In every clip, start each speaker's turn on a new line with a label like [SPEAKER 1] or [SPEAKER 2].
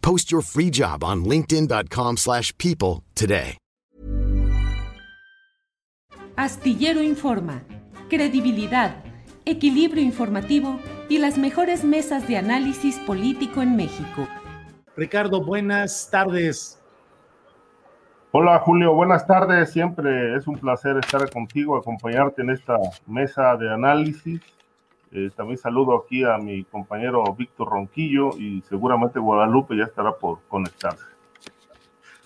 [SPEAKER 1] Post your free job on linkedin.com/people slash people today.
[SPEAKER 2] Astillero Informa, credibilidad, equilibrio informativo y las mejores mesas de análisis político en México.
[SPEAKER 3] Ricardo, buenas tardes.
[SPEAKER 4] Hola Julio, buenas tardes. Siempre es un placer estar contigo, acompañarte en esta mesa de análisis. Eh, también saludo aquí a mi compañero Víctor Ronquillo y seguramente Guadalupe ya estará por conectarse.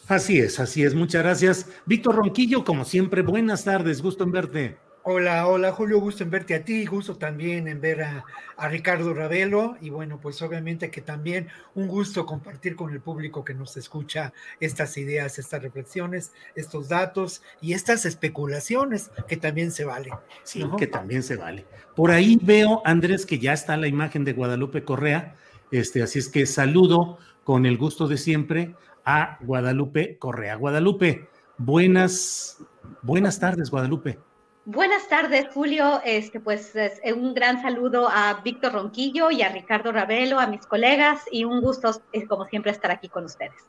[SPEAKER 3] Así es, así es. Muchas gracias. Víctor Ronquillo, como siempre, buenas tardes. Gusto en verte.
[SPEAKER 5] Hola, hola Julio, gusto en verte a ti, gusto también en ver a, a, Ricardo Ravelo y bueno, pues obviamente que también un gusto compartir con el público que nos escucha estas ideas, estas reflexiones, estos datos y estas especulaciones que también se valen.
[SPEAKER 3] Sí, ¿no? que también se vale. Por ahí veo, Andrés, que ya está la imagen de Guadalupe Correa, este, así es que saludo con el gusto de siempre a Guadalupe Correa. Guadalupe, buenas, buenas tardes, Guadalupe.
[SPEAKER 6] Buenas tardes, Julio. Este, pues un gran saludo a Víctor Ronquillo y a Ricardo Ravelo, a mis colegas, y un gusto, como siempre, estar aquí con ustedes.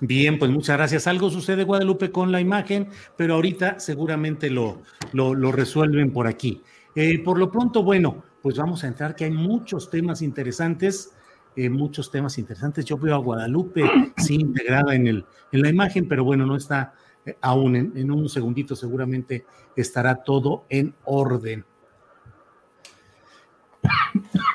[SPEAKER 3] Bien, pues muchas gracias. Algo sucede, Guadalupe, con la imagen, pero ahorita seguramente lo, lo, lo resuelven por aquí. Eh, por lo pronto, bueno, pues vamos a entrar, que hay muchos temas interesantes. Eh, muchos temas interesantes. Yo veo a Guadalupe, sí, integrada en, el, en la imagen, pero bueno, no está aún en, en, un segundito seguramente estará todo en orden.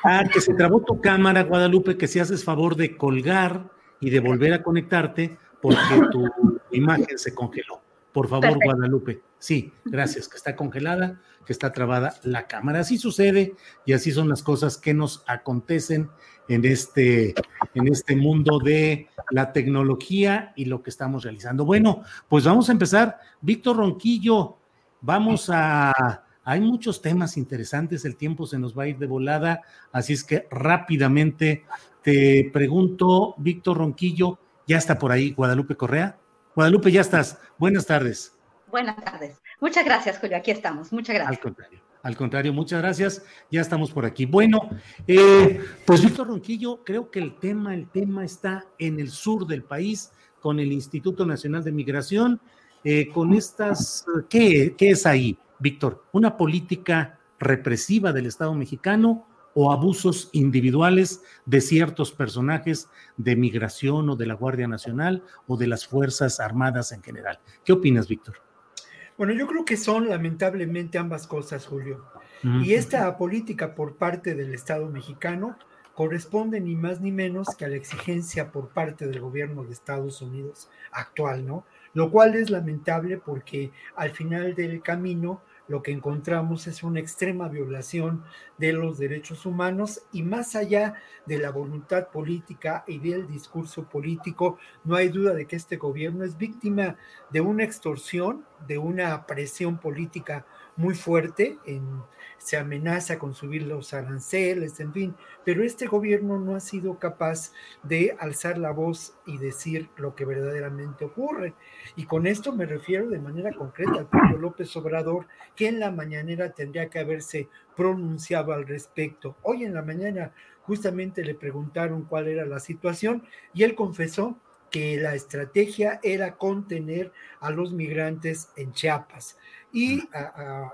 [SPEAKER 3] Ah, que se trabó tu cámara, Guadalupe, que si haces favor de colgar y de volver a conectarte porque tu imagen se congeló. Por favor, Perfecto. Guadalupe. Sí, gracias, que está congelada, que está trabada la cámara. Así sucede y así son las cosas que nos acontecen en este, en este mundo de la tecnología y lo que estamos realizando. Bueno, pues vamos a empezar. Víctor Ronquillo, vamos a... Hay muchos temas interesantes, el tiempo se nos va a ir de volada, así es que rápidamente te pregunto, Víctor Ronquillo, ¿ya está por ahí Guadalupe Correa? Guadalupe, ya estás. Buenas tardes.
[SPEAKER 6] Buenas tardes. Muchas gracias, Julio. Aquí estamos. Muchas gracias.
[SPEAKER 3] Al contrario. Al contrario, muchas gracias. Ya estamos por aquí. Bueno, eh, pues Víctor Ronquillo, creo que el tema, el tema está en el sur del país, con el Instituto Nacional de Migración, eh, con estas, ¿qué, ¿qué es ahí, Víctor? ¿Una política represiva del Estado mexicano o abusos individuales de ciertos personajes de migración o de la Guardia Nacional o de las Fuerzas Armadas en general? ¿Qué opinas, Víctor?
[SPEAKER 5] Bueno, yo creo que son lamentablemente ambas cosas, Julio. Uh -huh. Y esta política por parte del Estado mexicano corresponde ni más ni menos que a la exigencia por parte del gobierno de Estados Unidos actual, ¿no? Lo cual es lamentable porque al final del camino lo que encontramos es una extrema violación de los derechos humanos y más allá de la voluntad política y del discurso político, no hay duda de que este gobierno es víctima de una extorsión, de una presión política muy fuerte, en, se amenaza con subir los aranceles, en fin, pero este gobierno no ha sido capaz de alzar la voz y decir lo que verdaderamente ocurre. Y con esto me refiero de manera concreta al propio López Obrador, que en la mañanera tendría que haberse pronunciado al respecto. Hoy en la mañana justamente le preguntaron cuál era la situación y él confesó que la estrategia era contener a los migrantes en Chiapas. Y,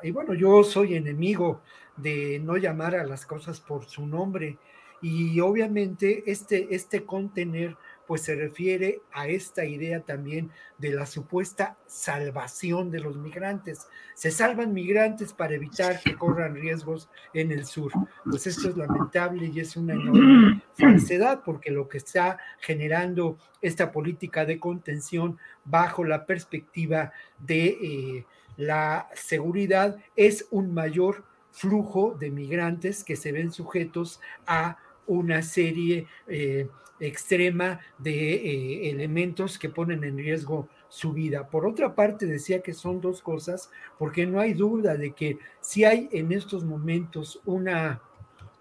[SPEAKER 5] y bueno, yo soy enemigo de no llamar a las cosas por su nombre. Y obviamente este, este contener pues se refiere a esta idea también de la supuesta salvación de los migrantes. Se salvan migrantes para evitar que corran riesgos en el sur. Pues esto es lamentable y es una enorme falsedad porque lo que está generando esta política de contención bajo la perspectiva de eh, la seguridad es un mayor flujo de migrantes que se ven sujetos a una serie eh, extrema de eh, elementos que ponen en riesgo su vida. Por otra parte, decía que son dos cosas, porque no hay duda de que si hay en estos momentos una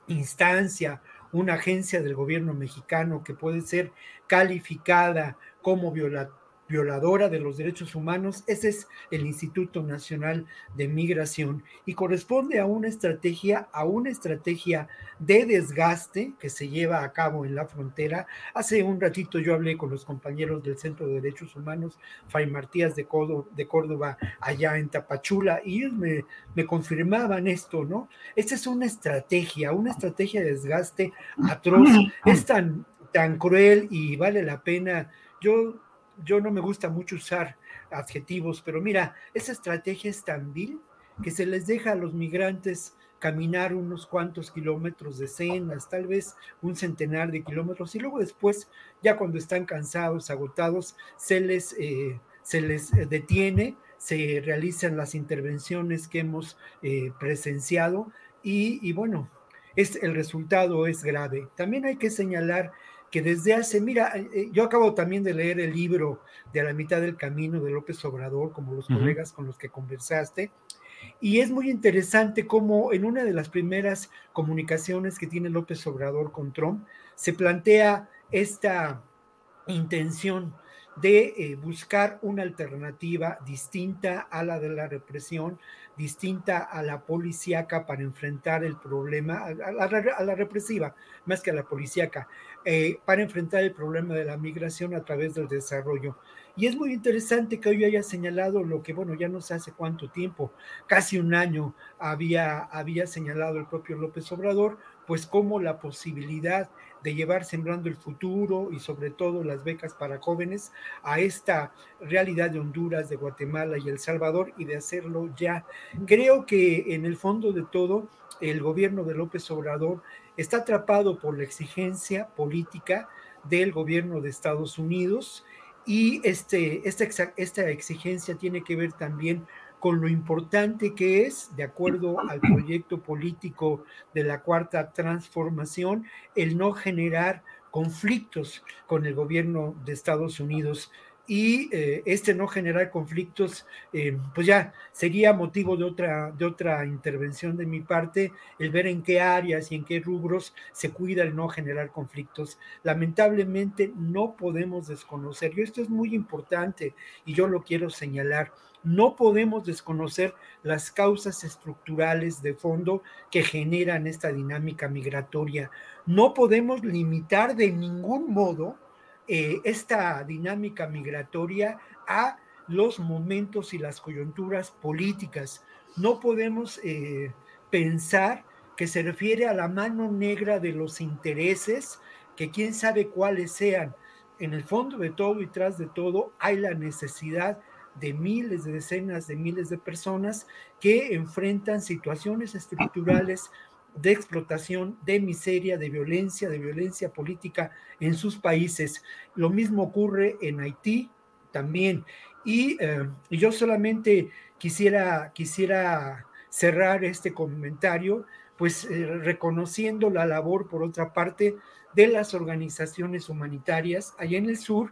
[SPEAKER 5] instancia, una agencia del gobierno mexicano que puede ser calificada como violadora, violadora de los derechos humanos, ese es el Instituto Nacional de Migración y corresponde a una estrategia, a una estrategia de desgaste que se lleva a cabo en la frontera. Hace un ratito yo hablé con los compañeros del Centro de Derechos Humanos, Fray Martías de Córdoba, de Córdoba allá en Tapachula, y ellos me, me confirmaban esto, ¿no? Esta es una estrategia, una estrategia de desgaste atroz, es tan, tan cruel y vale la pena. Yo yo no me gusta mucho usar adjetivos, pero mira, esa estrategia es tan vil que se les deja a los migrantes caminar unos cuantos kilómetros de cenas, tal vez un centenar de kilómetros, y luego después, ya cuando están cansados, agotados, se les, eh, se les detiene, se realizan las intervenciones que hemos eh, presenciado y, y bueno, es, el resultado es grave. También hay que señalar que desde hace, mira, eh, eh, yo acabo también de leer el libro de a la mitad del camino de López Obrador, como los colegas con los que conversaste, y es muy interesante cómo en una de las primeras comunicaciones que tiene López Obrador con Trump, se plantea esta intención de eh, buscar una alternativa distinta a la de la represión, distinta a la policíaca para enfrentar el problema, a la, represiva, más que a la policíaca, eh, para enfrentar el problema de la migración a través del desarrollo. Y es muy interesante que hoy haya señalado lo que, bueno, ya no sé hace cuánto tiempo, casi un año había, había señalado el propio López Obrador, pues como la posibilidad de llevar Sembrando el Futuro y sobre todo las becas para jóvenes a esta realidad de Honduras, de Guatemala y El Salvador y de hacerlo ya. Creo que en el fondo de todo, el gobierno de López Obrador está atrapado por la exigencia política del gobierno de Estados Unidos y este, esta, esta exigencia tiene que ver también con lo importante que es, de acuerdo al proyecto político de la cuarta transformación, el no generar conflictos con el gobierno de Estados Unidos y eh, este no generar conflictos, eh, pues ya sería motivo de otra, de otra intervención de mi parte, el ver en qué áreas y en qué rubros se cuida el no generar conflictos. Lamentablemente no podemos desconocer, y esto es muy importante y yo lo quiero señalar, no podemos desconocer las causas estructurales de fondo que generan esta dinámica migratoria. No podemos limitar de ningún modo eh, esta dinámica migratoria a los momentos y las coyunturas políticas. No podemos eh, pensar que se refiere a la mano negra de los intereses, que quién sabe cuáles sean. En el fondo de todo y tras de todo hay la necesidad de miles, de decenas de miles de personas que enfrentan situaciones estructurales de explotación, de miseria, de violencia, de violencia política en sus países. Lo mismo ocurre en Haití también. Y, eh, yo solamente quisiera, quisiera cerrar este comentario, pues eh, reconociendo la labor, por otra parte, de las organizaciones humanitarias allá en el sur,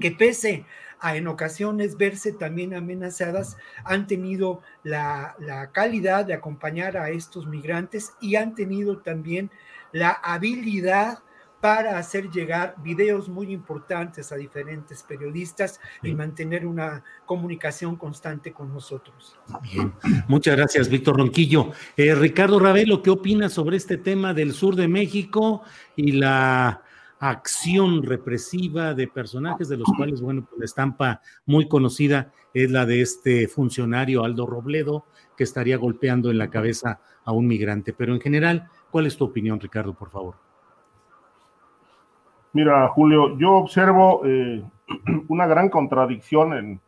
[SPEAKER 5] que pese a en ocasiones verse también amenazadas, han tenido la, calidad de acompañar a estos migrantes y han tenido también la habilidad para hacer llegar videos muy importantes a diferentes periodistas y mantener una comunicación constante con nosotros.
[SPEAKER 3] Bien, muchas gracias, Víctor Ronquillo. Eh, Ricardo Ravelo, ¿qué opinas sobre este tema del sur de México y la acción represiva de personajes de los cuales, bueno, pues la estampa muy conocida es la de este funcionario Aldo Robledo, que estaría golpeando en la cabeza a un migrante. Pero en general, ¿cuál es tu opinión, Ricardo, por favor?
[SPEAKER 4] Mira, Julio, yo observo eh, una gran contradicción en,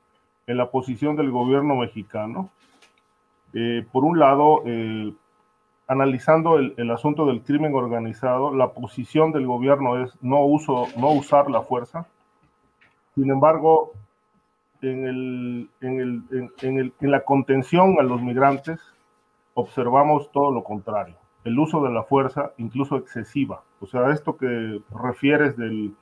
[SPEAKER 4] en, la posición del gobierno mexicano. Eh, por un lado, eh, analizando el, asunto del crimen organizado, la posición del gobierno es no, uso, no usar la fuerza. Sin embargo, en, el, en, el, en, el, en la contención a los migrantes, observamos todo lo contrario el uso de la fuerza, incluso excesiva. O sea, esto que refieres del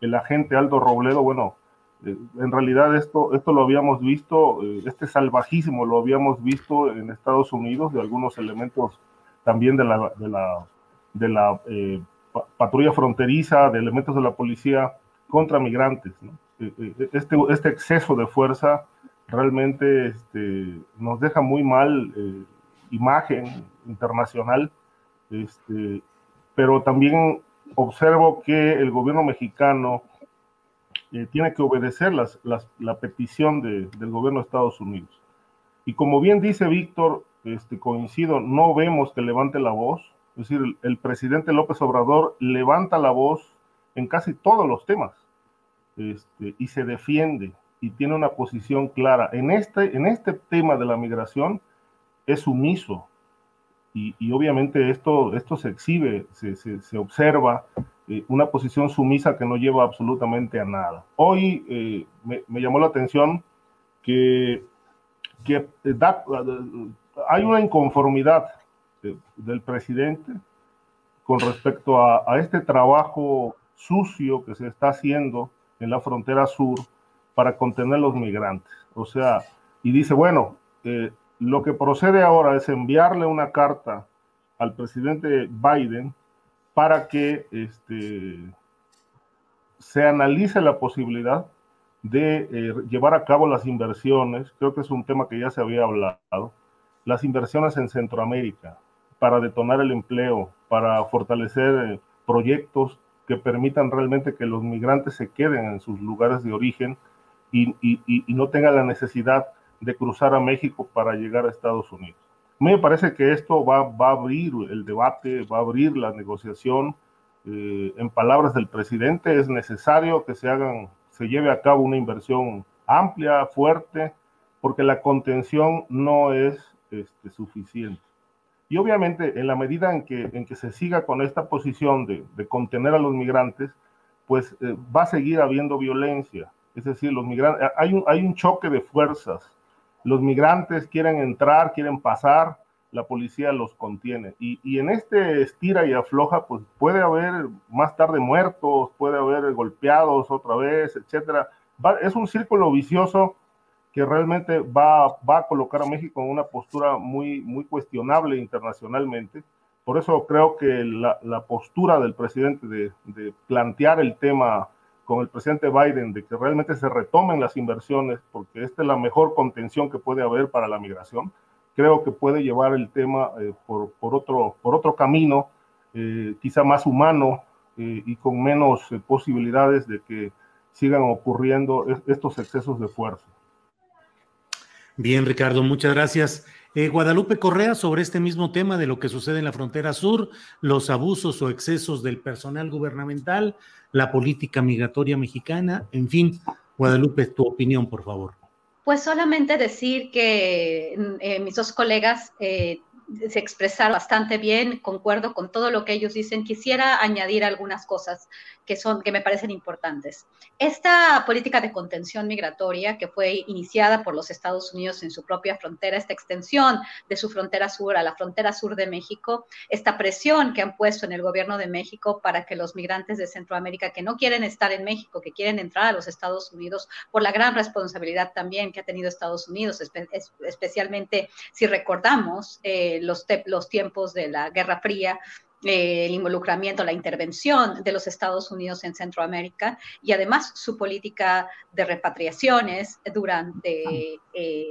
[SPEAKER 4] el agente Aldo Robledo, bueno, eh, en realidad esto, esto lo habíamos visto, eh, este salvajismo lo habíamos visto en Estados Unidos, de algunos elementos también de la, de la, de la eh, patrulla fronteriza, de elementos de la policía contra migrantes. ¿no? Este, este exceso de fuerza realmente este, nos deja muy mal imagen internacional este, pero también observo que el gobierno mexicano eh, tiene que obedecer las, las, la petición de, del gobierno de Estados Unidos. Y como bien dice Víctor, este, coincido, no vemos que levante la voz. Es decir, el, el, presidente López Obrador levanta la voz en casi todos los temas este, y se defiende y tiene una posición clara. En este, en este tema de la migración es sumiso, y, obviamente esto, esto se exhibe, se, se, observa eh, una posición sumisa que no lleva absolutamente a nada. Hoy eh, me, me, llamó la atención que, que da, hay una inconformidad del presidente con respecto a, a, este trabajo sucio que se está haciendo en la frontera sur para contener los migrantes. O sea, y dice, bueno, eh, lo que procede ahora es enviarle una carta al presidente Biden para que este, se analice la posibilidad de eh, llevar a cabo las inversiones, creo que es un tema que ya se había hablado, las inversiones en Centroamérica para detonar el empleo, para fortalecer eh, proyectos que permitan realmente que los migrantes se queden en sus lugares de origen y, y, y no tengan la necesidad de cruzar a México para llegar a Estados Unidos. Me parece que esto va, va a abrir el debate, va a abrir la negociación. Eh, en palabras del presidente, es necesario que se hagan, se lleve a cabo una inversión amplia, fuerte, porque la contención no es este, suficiente. Y obviamente, en la medida en que, en que se siga con esta posición de, de contener a los migrantes, pues eh, va a seguir habiendo violencia. Es decir, los migrantes, hay un, hay un choque de fuerzas los migrantes quieren entrar, quieren pasar, la policía los contiene. Y, y, en este estira y afloja, pues puede haber más tarde muertos, puede haber golpeados otra vez, etcétera. Es un círculo vicioso que realmente va, va, a colocar a México en una postura muy, muy cuestionable internacionalmente. Por eso creo que la, la postura del presidente de, de plantear el tema con el presidente Biden de que realmente se retomen las inversiones, porque esta es la mejor contención que puede haber para la migración, creo que puede llevar el tema eh, por, por, otro, por otro camino, eh, quizá más humano eh, y con menos eh, posibilidades de que sigan ocurriendo estos excesos de fuerza.
[SPEAKER 3] Bien, Ricardo, muchas gracias. Eh, Guadalupe Correa, sobre este mismo tema de lo que sucede en la frontera sur, los abusos o excesos del personal gubernamental, la política migratoria mexicana, en fin, Guadalupe, tu opinión, por favor.
[SPEAKER 6] Pues solamente decir que eh, mis dos colegas eh, se expresaron bastante bien, concuerdo con todo lo que ellos dicen. Quisiera añadir algunas cosas que, son, que me parecen importantes. Esta política de contención migratoria que fue iniciada por los Estados Unidos en su propia frontera, esta extensión de su frontera sur a la frontera sur de México, esta presión que han puesto en el gobierno de México para que los migrantes de Centroamérica que no quieren estar en México, que quieren entrar a los Estados Unidos, por la gran responsabilidad también que ha tenido Estados Unidos, espe especialmente si recordamos eh, los, los tiempos de la Guerra Fría eh, el involucramiento, la intervención de los Estados Unidos en Centroamérica y además su política de repatriaciones durante eh,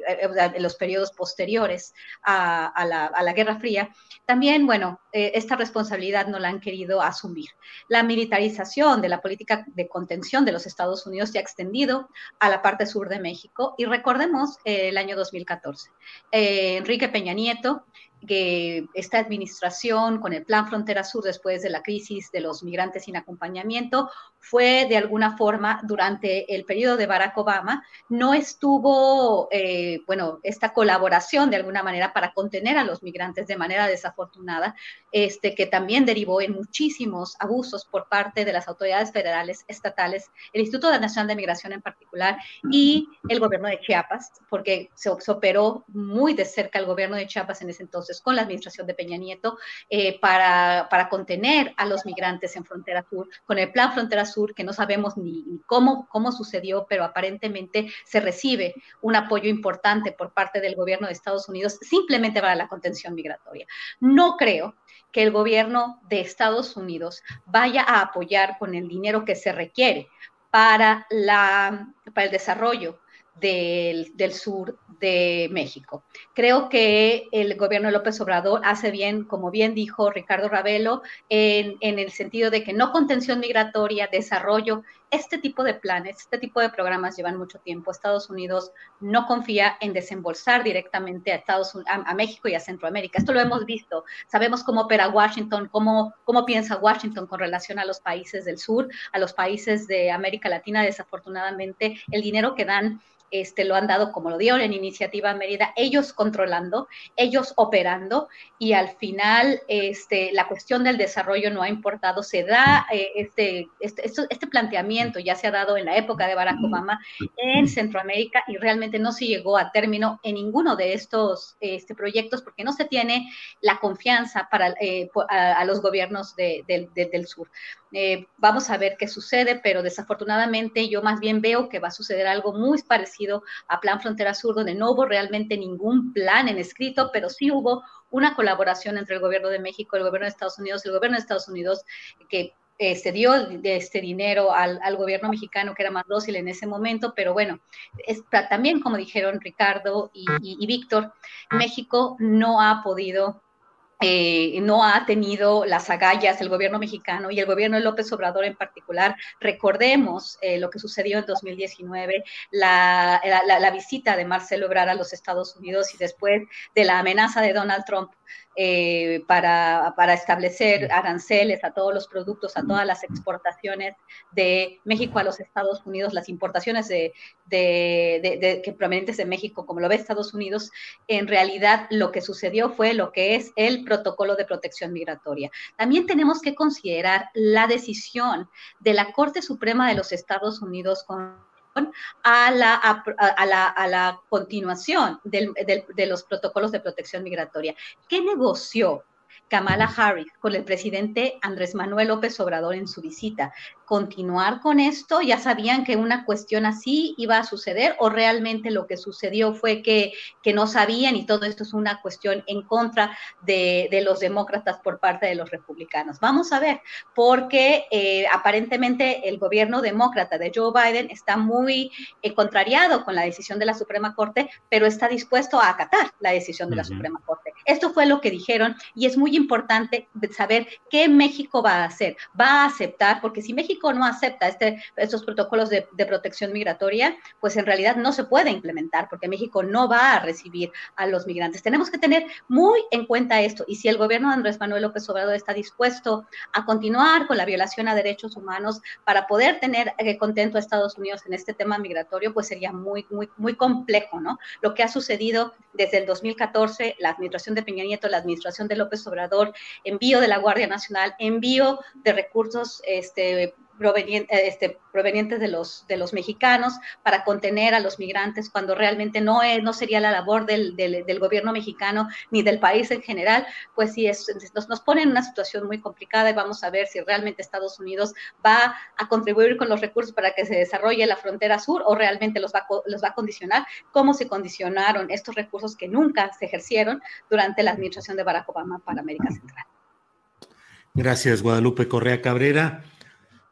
[SPEAKER 6] los periodos posteriores a, la, Guerra Fría, también, bueno, eh, esta responsabilidad no la han querido asumir. La militarización de la política de contención de los Estados Unidos se ha extendido a la parte sur de México y recordemos el año 2014. Enrique Peña Nieto que esta administración con el Plan Frontera Sur después de la crisis de los migrantes sin acompañamiento fue de alguna forma durante el periodo de Barack Obama, no estuvo, eh, bueno, esta colaboración de alguna manera para contener a los migrantes de manera desafortunada, este, que también derivó en muchísimos abusos por parte de las autoridades federales, estatales, el Instituto Nacional de Migración en particular y el gobierno de Chiapas, porque se, se operó muy de cerca el gobierno de Chiapas en ese entonces con la administración de Peña Nieto eh, para, para, contener a los migrantes en Frontera Sur, con el plan Frontera Sur, que no sabemos ni, cómo, cómo sucedió, pero aparentemente se recibe un apoyo importante por parte del gobierno de Estados Unidos simplemente para la contención migratoria. No creo que el gobierno de Estados Unidos vaya a apoyar con el dinero que se requiere para, la, para el desarrollo del, sur de México. Creo que el gobierno de López Obrador hace bien, como bien dijo Ricardo Ravelo, en, el sentido de que no contención migratoria, desarrollo, este tipo de planes, este tipo de programas llevan mucho tiempo. Estados Unidos no confía en desembolsar directamente a, Estados, a, México y a Centroamérica. Esto lo hemos visto. Sabemos cómo opera Washington, cómo, cómo piensa Washington con relación a los países del sur, a los países de América Latina. Desafortunadamente, el dinero que dan este, lo han dado como lo dio en Iniciativa Mérida, ellos controlando, ellos operando y al final este, la cuestión del desarrollo no ha importado. Se da eh, este, este, este, planteamiento, ya se ha dado en la época de Barack Obama en Centroamérica y realmente no se llegó a término en ninguno de estos este, proyectos porque no se tiene la confianza para, eh, a, los gobiernos del sur. Eh, vamos a ver qué sucede, pero desafortunadamente yo más bien veo que va a suceder algo muy parecido a Plan Frontera Sur, donde no hubo realmente ningún plan en escrito, pero sí hubo una colaboración entre el gobierno de México, el gobierno de Estados Unidos, el gobierno de Estados Unidos, que eh, se dio este dinero al, gobierno mexicano que era más dócil en ese momento, pero bueno, también como dijeron Ricardo y Víctor, México no ha podido eh, no ha tenido las agallas el gobierno mexicano y el gobierno de López Obrador en particular. Recordemos eh, lo que sucedió en 2019, la, la, visita de Marcelo Ebrard a los Estados Unidos y después de la amenaza de Donald Trump eh, para, para, establecer aranceles a todos los productos, a todas las exportaciones de México a los Estados Unidos, las importaciones de, de, que provenientes de México, como lo ve Estados Unidos, en realidad lo que sucedió fue lo que es el protocolo de protección migratoria. También tenemos que considerar la decisión de la Corte Suprema de los Estados Unidos con a la, a, la, continuación de los protocolos de protección migratoria. ¿Qué negoció Kamala Harris con el presidente Andrés Manuel López Obrador en su visita? continuar con esto? ¿Ya sabían que una cuestión así iba a suceder o realmente lo que sucedió fue que, que no sabían y todo esto es una cuestión en contra de, de los demócratas por parte de los republicanos? Vamos a ver, porque eh, aparentemente el gobierno demócrata de Joe Biden está muy eh, contrariado con la decisión de la Suprema Corte, pero está dispuesto a acatar la decisión de la Suprema Corte. Esto fue lo que dijeron y es muy importante saber qué México va a hacer. Va a aceptar, porque si México no acepta este, estos protocolos de, protección migratoria, pues en realidad no se puede implementar porque México no va a recibir a los migrantes. Tenemos que tener muy en cuenta esto y si el gobierno de Andrés Manuel López Obrador está dispuesto a continuar con la violación a derechos humanos para poder tener eh, contento a Estados Unidos en este tema migratorio, pues sería muy, muy, muy complejo, ¿no? Lo que ha sucedido desde el 2014, la administración de Peña Nieto, la administración de López Obrador, envío de la Guardia Nacional, envío de recursos este, este, provenientes de los, de los mexicanos para contener a los migrantes cuando realmente no, es, no sería la labor del, del, gobierno mexicano ni del país en general, pues sí, es, nos, nos pone en una situación muy complicada y vamos a ver si realmente Estados Unidos va a contribuir con los recursos para que se desarrolle la frontera sur o realmente los va, los va a condicionar, como se condicionaron estos recursos que nunca se ejercieron durante la administración de Barack Obama para América Central.
[SPEAKER 3] Gracias, Guadalupe Correa Cabrera.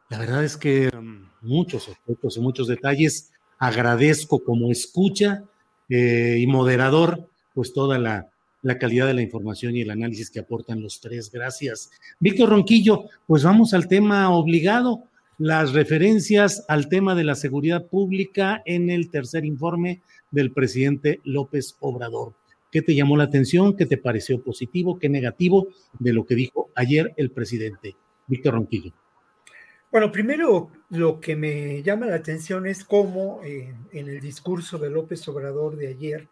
[SPEAKER 3] La verdad es que um, muchos aspectos y muchos detalles. Agradezco como escucha eh, y moderador, pues toda la, la calidad de la información y el análisis que aportan los tres. Gracias. Víctor Ronquillo, pues vamos al tema obligado, las referencias al tema de la seguridad pública en el tercer informe del presidente López Obrador. ¿Qué te llamó la atención? ¿Qué te pareció positivo? ¿Qué negativo de lo que dijo ayer el presidente? Víctor Ronquillo.
[SPEAKER 5] Bueno, primero lo que me llama la atención es cómo eh, en el discurso de López Obrador de ayer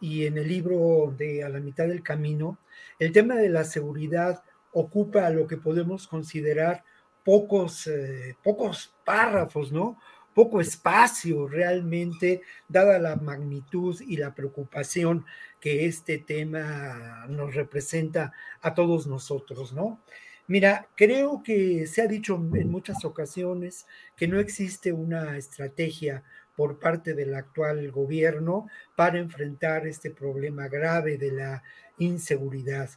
[SPEAKER 5] y en el libro de A la mitad del camino, el tema de la seguridad ocupa lo que podemos considerar pocos, eh, pocos párrafos, ¿no? Poco espacio realmente, dada la magnitud y la preocupación que este tema nos representa a todos nosotros, ¿no? Mira, creo que se ha dicho en muchas ocasiones que no existe una estrategia por parte del actual gobierno para enfrentar este problema grave de la inseguridad.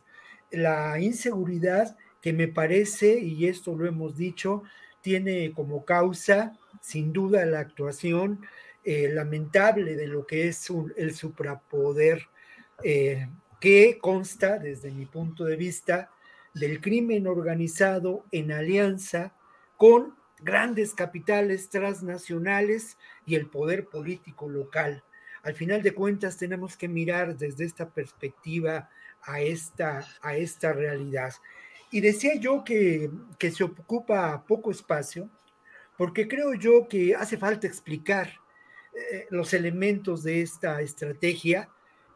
[SPEAKER 5] La inseguridad que me parece, y esto lo hemos dicho, tiene como causa, sin duda, la actuación eh, lamentable de lo que es el suprapoder, eh, que consta, desde mi punto de vista, del crimen organizado en alianza con grandes capitales transnacionales y el poder político local. Al final de cuentas tenemos que mirar desde esta perspectiva a esta, a esta realidad. Y decía yo que, que se ocupa poco espacio, porque creo yo que hace falta explicar eh, los elementos de esta estrategia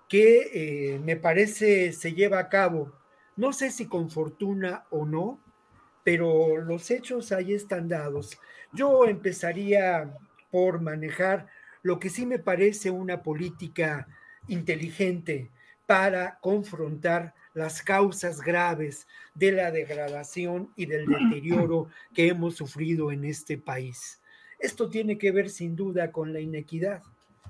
[SPEAKER 5] que eh, me parece se lleva a cabo, no sé si con fortuna o no, pero los hechos ahí están dados. Yo empezaría por manejar lo que sí me parece una política inteligente para confrontar las causas graves de la degradación y del deterioro que hemos sufrido en este país. Esto tiene que ver sin duda con la inequidad.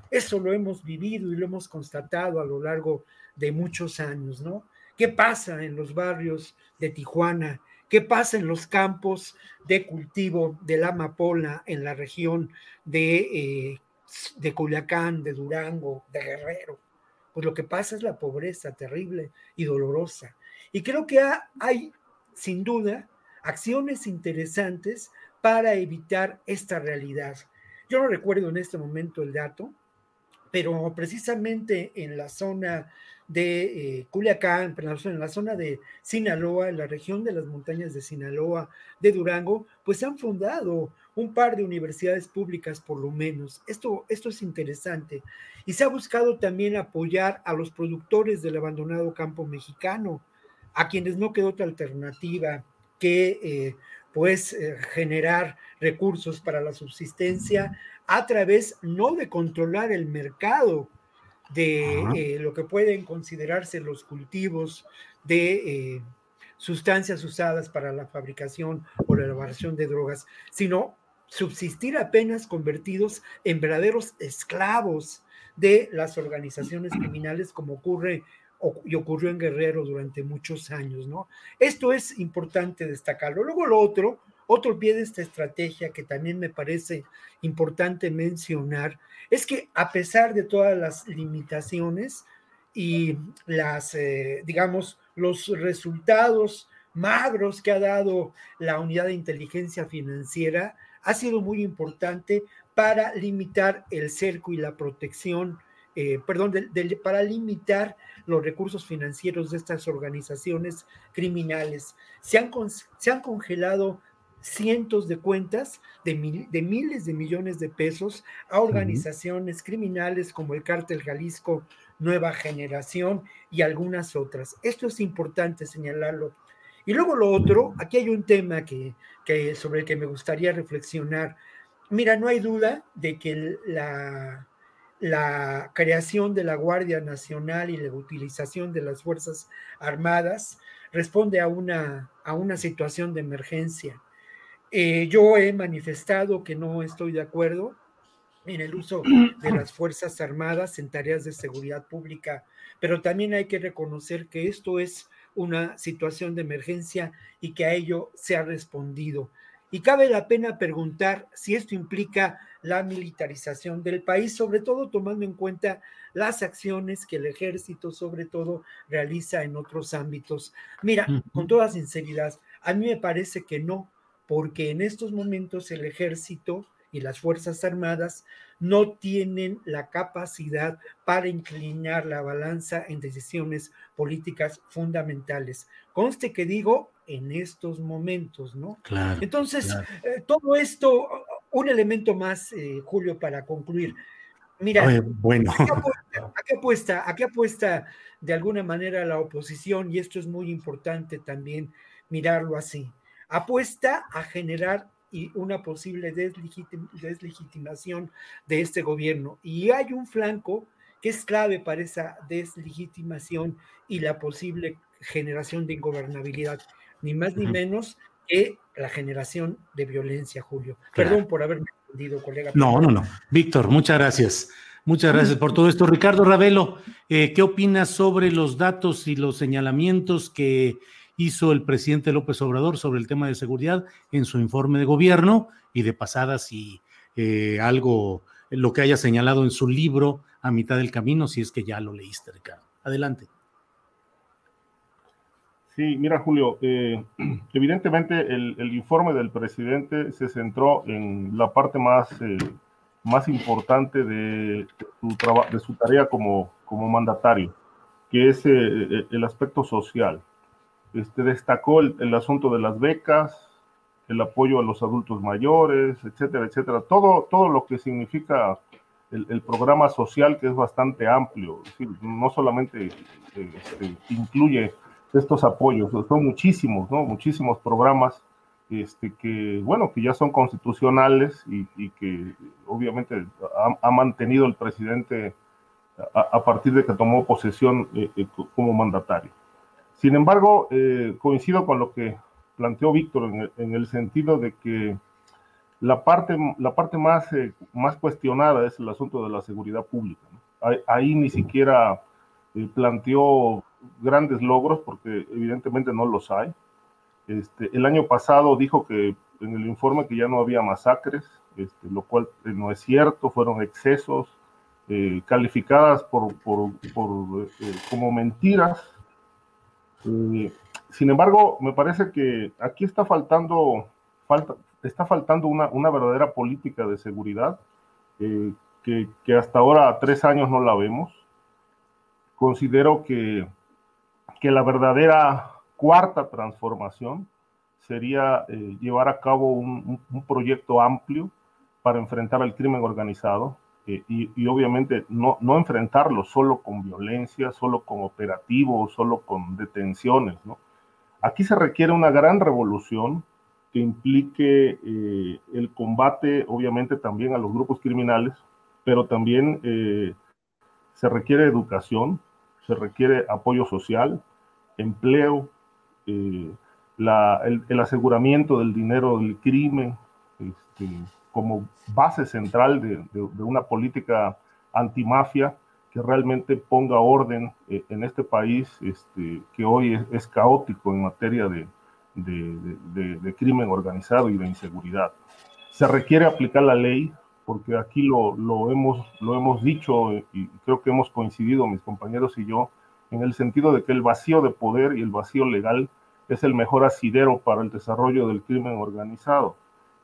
[SPEAKER 5] Eso lo hemos vivido y lo hemos constatado a lo largo de muchos años, ¿no? ¿Qué pasa en los barrios de Tijuana ¿Qué pasa en los campos de cultivo de la amapola en la región de, eh, de Culiacán, de Durango, de Guerrero? Pues lo que pasa es la pobreza terrible y dolorosa. Y creo que hay, sin duda, acciones interesantes para evitar esta realidad. Yo no recuerdo en este momento el dato, pero precisamente en la zona de eh, Culiacán, en la zona de Sinaloa, en la región de las montañas de Sinaloa, de Durango, pues se han fundado un par de universidades públicas por lo menos. Esto, esto es interesante. Y se ha buscado también apoyar a los productores del abandonado campo mexicano, a quienes no quedó otra alternativa que eh, pues eh, generar recursos para la subsistencia a través no de controlar el mercado, de eh, lo que pueden considerarse los cultivos de eh, sustancias usadas para la fabricación o la elaboración de drogas, sino subsistir apenas convertidos en verdaderos esclavos de las organizaciones criminales como ocurre y ocurrió en Guerrero durante muchos años, ¿no? Esto es importante destacarlo. Luego lo otro, otro pie de esta estrategia que también me parece importante mencionar es que a pesar de todas las limitaciones y las, eh, digamos, los resultados magros que ha dado la unidad de inteligencia financiera, ha sido muy importante para limitar el cerco y la protección, eh, perdón, para limitar los recursos financieros de estas organizaciones criminales. Se han, se han congelado cientos de cuentas de, de, miles de millones de pesos a organizaciones criminales como el Cártel Jalisco Nueva Generación y algunas otras. Esto es importante señalarlo. Y luego lo otro, aquí hay un tema que, que sobre el que me gustaría reflexionar. Mira, no hay duda de que la, la creación de la Guardia Nacional y la utilización de las Fuerzas Armadas responde a una, a una situación de emergencia. Eh, yo he manifestado que no estoy de acuerdo en el uso de las Fuerzas Armadas en tareas de seguridad pública, pero también hay que reconocer que esto es una situación de emergencia y que a ello se ha respondido. Y cabe la pena preguntar si esto implica la militarización del país, sobre todo tomando en cuenta las acciones que el ejército, sobre todo, realiza en otros ámbitos. Mira, con toda sinceridad, a mí me parece que no, porque en estos momentos el ejército y las Fuerzas Armadas no tienen la capacidad para inclinar la balanza en decisiones políticas fundamentales. Conste que digo en estos momentos, ¿no?
[SPEAKER 3] Claro.
[SPEAKER 5] Entonces, eh, todo esto, un elemento más, eh, Julio, para concluir. Mira,
[SPEAKER 3] bueno.
[SPEAKER 5] aquí apuesta, aquí apuesta de alguna manera la oposición, y esto es muy importante también mirarlo así. Apuesta a generar y una posible deslegitimación de este gobierno. Y hay un flanco que es clave para esa deslegitimación y la posible generación de ingobernabilidad, ni más ni menos que la generación de violencia, Julio. Perdón por haberme entendido, colega.
[SPEAKER 3] No, no, no. Víctor, muchas gracias. Muchas gracias por todo esto. Ricardo Ravelo, eh, ¿qué opinas sobre los datos y los señalamientos que hizo el presidente López Obrador sobre el tema de seguridad en su informe de gobierno y de pasada si eh, algo, lo que haya señalado en su libro a mitad del camino, si es que ya lo leíste, Ricardo. Adelante.
[SPEAKER 4] Sí, mira Julio, eh, evidentemente el, informe del presidente se centró en la parte más, eh, más importante de su, de su tarea como, como mandatario, que es el aspecto social. Este, destacó el, asunto de las becas, el apoyo a los adultos mayores, etcétera, etcétera. Todo, todo lo que significa el, programa social, que es bastante amplio. no solamente este, incluye estos apoyos, son muchísimos, ¿no? Muchísimos programas este, que, bueno, que ya son constitucionales y, que obviamente ha, mantenido el presidente a, partir de que tomó posesión eh, eh, como mandatario. Sin embargo, eh, coincido con lo que planteó Víctor en el, sentido de que la parte, la parte más, eh, más cuestionada es el asunto de la seguridad pública. Ahí, ni siquiera eh, planteó grandes logros porque evidentemente no los hay. Este, el año pasado dijo que en el informe que ya no había masacres, este, lo cual no es cierto, fueron excesos calificadas por, por, por como mentiras eh, sin embargo, me parece que aquí está faltando, falta, está faltando una, verdadera política de seguridad eh, que, hasta ahora tres años no la vemos. Considero que, que la verdadera cuarta transformación sería eh, llevar a cabo un, un, proyecto amplio para enfrentar al crimen organizado, eh, y, obviamente no, no enfrentarlo solo con violencia, solo con operativos, solo con detenciones. ¿no? Aquí se requiere una gran revolución que implique eh, el combate, obviamente, también a los grupos criminales, pero también eh, se requiere educación, se requiere apoyo social, empleo, la, el, el, aseguramiento del dinero del crimen, este, como base central de, una política antimafia que realmente ponga orden eh, en este país este, que hoy es, caótico en materia de, crimen organizado y de inseguridad. Se requiere aplicar la ley, porque aquí lo, hemos, lo hemos dicho y creo que hemos coincidido mis compañeros y yo, en el sentido de que el vacío de poder y el vacío legal es el mejor asidero para el desarrollo del crimen organizado.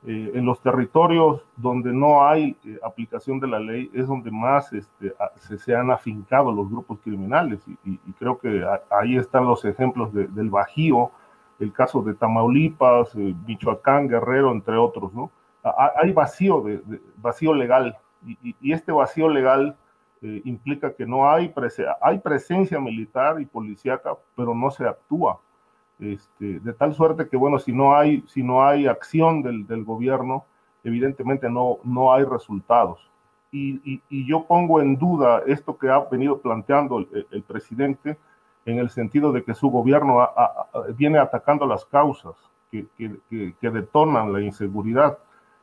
[SPEAKER 4] Eh, en los territorios donde no hay eh, aplicación de la ley es donde más este, se, han afincado los grupos criminales y, creo que ahí están los ejemplos del Bajío, el caso de Tamaulipas, eh, Michoacán, Guerrero, entre otros, ¿no? hay vacío, de, vacío legal y, este vacío legal implica que no hay, hay presencia militar y policíaca, pero no se actúa. Este, de tal suerte que, bueno, si no hay, si no hay acción del, del gobierno, evidentemente no, no hay resultados. Y, y, yo pongo en duda esto que ha venido planteando el, presidente en el sentido de que su gobierno viene atacando las causas que, que, que, detonan la inseguridad.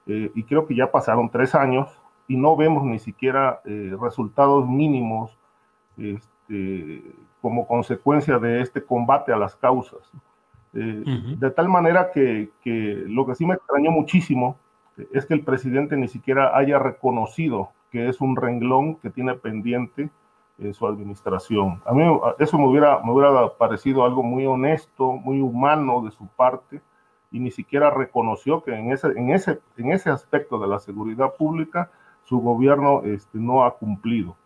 [SPEAKER 4] Eh, y creo que ya pasaron tres años y no vemos ni siquiera eh, resultados mínimos este, como consecuencia de este combate a las causas. De tal manera que, que, lo que sí me extrañó muchísimo es que el presidente ni siquiera haya reconocido que es un renglón que tiene pendiente en su administración. A mí eso me hubiera, me hubiera parecido algo muy honesto, muy humano de su parte, y ni siquiera reconoció que en ese, en ese, en ese aspecto de la seguridad pública su gobierno este, no ha cumplido.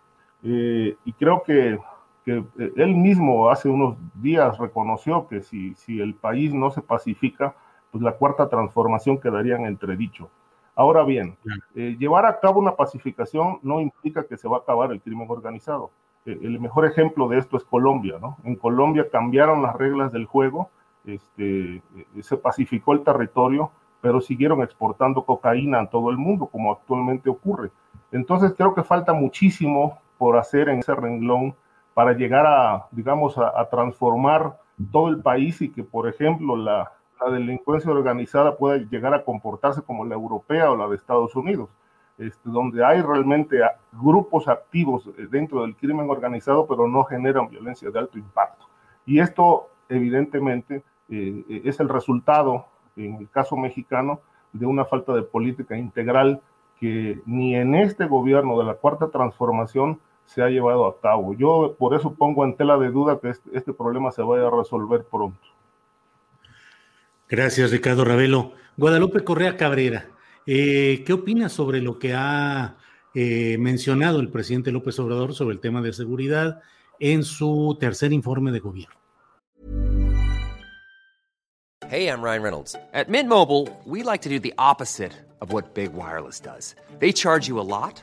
[SPEAKER 4] Eh, y creo que, que, él mismo hace unos días reconoció que si, si el país no se pacifica, pues la cuarta transformación quedaría en entredicho. Ahora bien, eh, llevar a cabo una pacificación no implica que se va a acabar el crimen organizado. Eh, el mejor ejemplo de esto es Colombia, ¿no? En Colombia cambiaron las reglas del juego, este, eh, se pacificó el territorio, pero siguieron exportando cocaína a todo el mundo, como actualmente ocurre. Entonces creo que falta muchísimo por hacer en ese renglón para llegar a, digamos, a transformar todo el país y que, por ejemplo, la, la delincuencia organizada puede llegar a comportarse como la europea o la de Estados Unidos, este, donde hay realmente grupos activos eh, dentro del crimen organizado, pero no generan violencia de alto impacto. Y esto, evidentemente, eh, es el resultado, en el caso mexicano, de una falta de política integral que ni en este gobierno de la cuarta transformación se ha llevado a cabo. Yo por eso pongo en tela de duda que este, este problema se vaya a resolver pronto.
[SPEAKER 3] Gracias, Ricardo Ravelo. Guadalupe Correa Cabrera, eh, ¿qué opinas sobre lo que ha eh, mencionado el presidente López Obrador sobre el tema de seguridad en su tercer informe de gobierno?
[SPEAKER 7] Hey, I'm Ryan Reynolds. At Mint Mobile, we like to do the opposite of what Big Wireless does. They charge you a lot.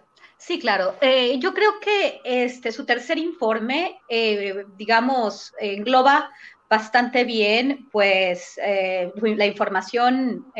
[SPEAKER 6] Sí, claro. Eh, yo creo que este, su tercer informe, eh, digamos, engloba bastante bien, pues, eh, la información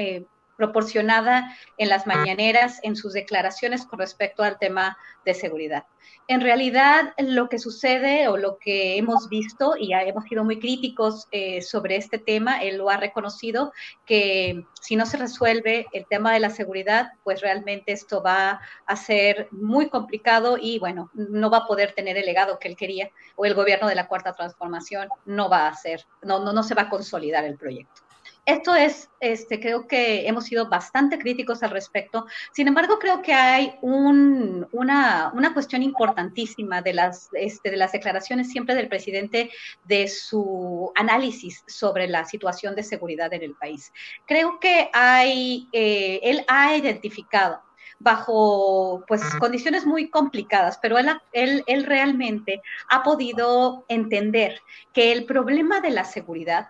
[SPEAKER 6] proporcionada en las mañaneras, en sus declaraciones con respecto al tema de seguridad. En realidad, lo que sucede o lo que hemos visto, y hemos sido muy críticos eh, sobre este tema, él lo ha reconocido, que si no se resuelve el tema de la seguridad, pues realmente esto va a ser muy complicado y bueno, no va a poder tener el legado que él quería, o el gobierno de la cuarta transformación no va a hacer, no, no, no se va a consolidar el proyecto. Esto es, este, creo que hemos sido bastante críticos al respecto. Sin embargo, creo que hay una, cuestión importantísima de las, este, de las declaraciones siempre del presidente de su análisis sobre la situación de seguridad en el país. Creo que hay, eh, él ha identificado bajo pues condiciones muy complicadas, pero él, él, él realmente ha podido entender que el problema de la seguridad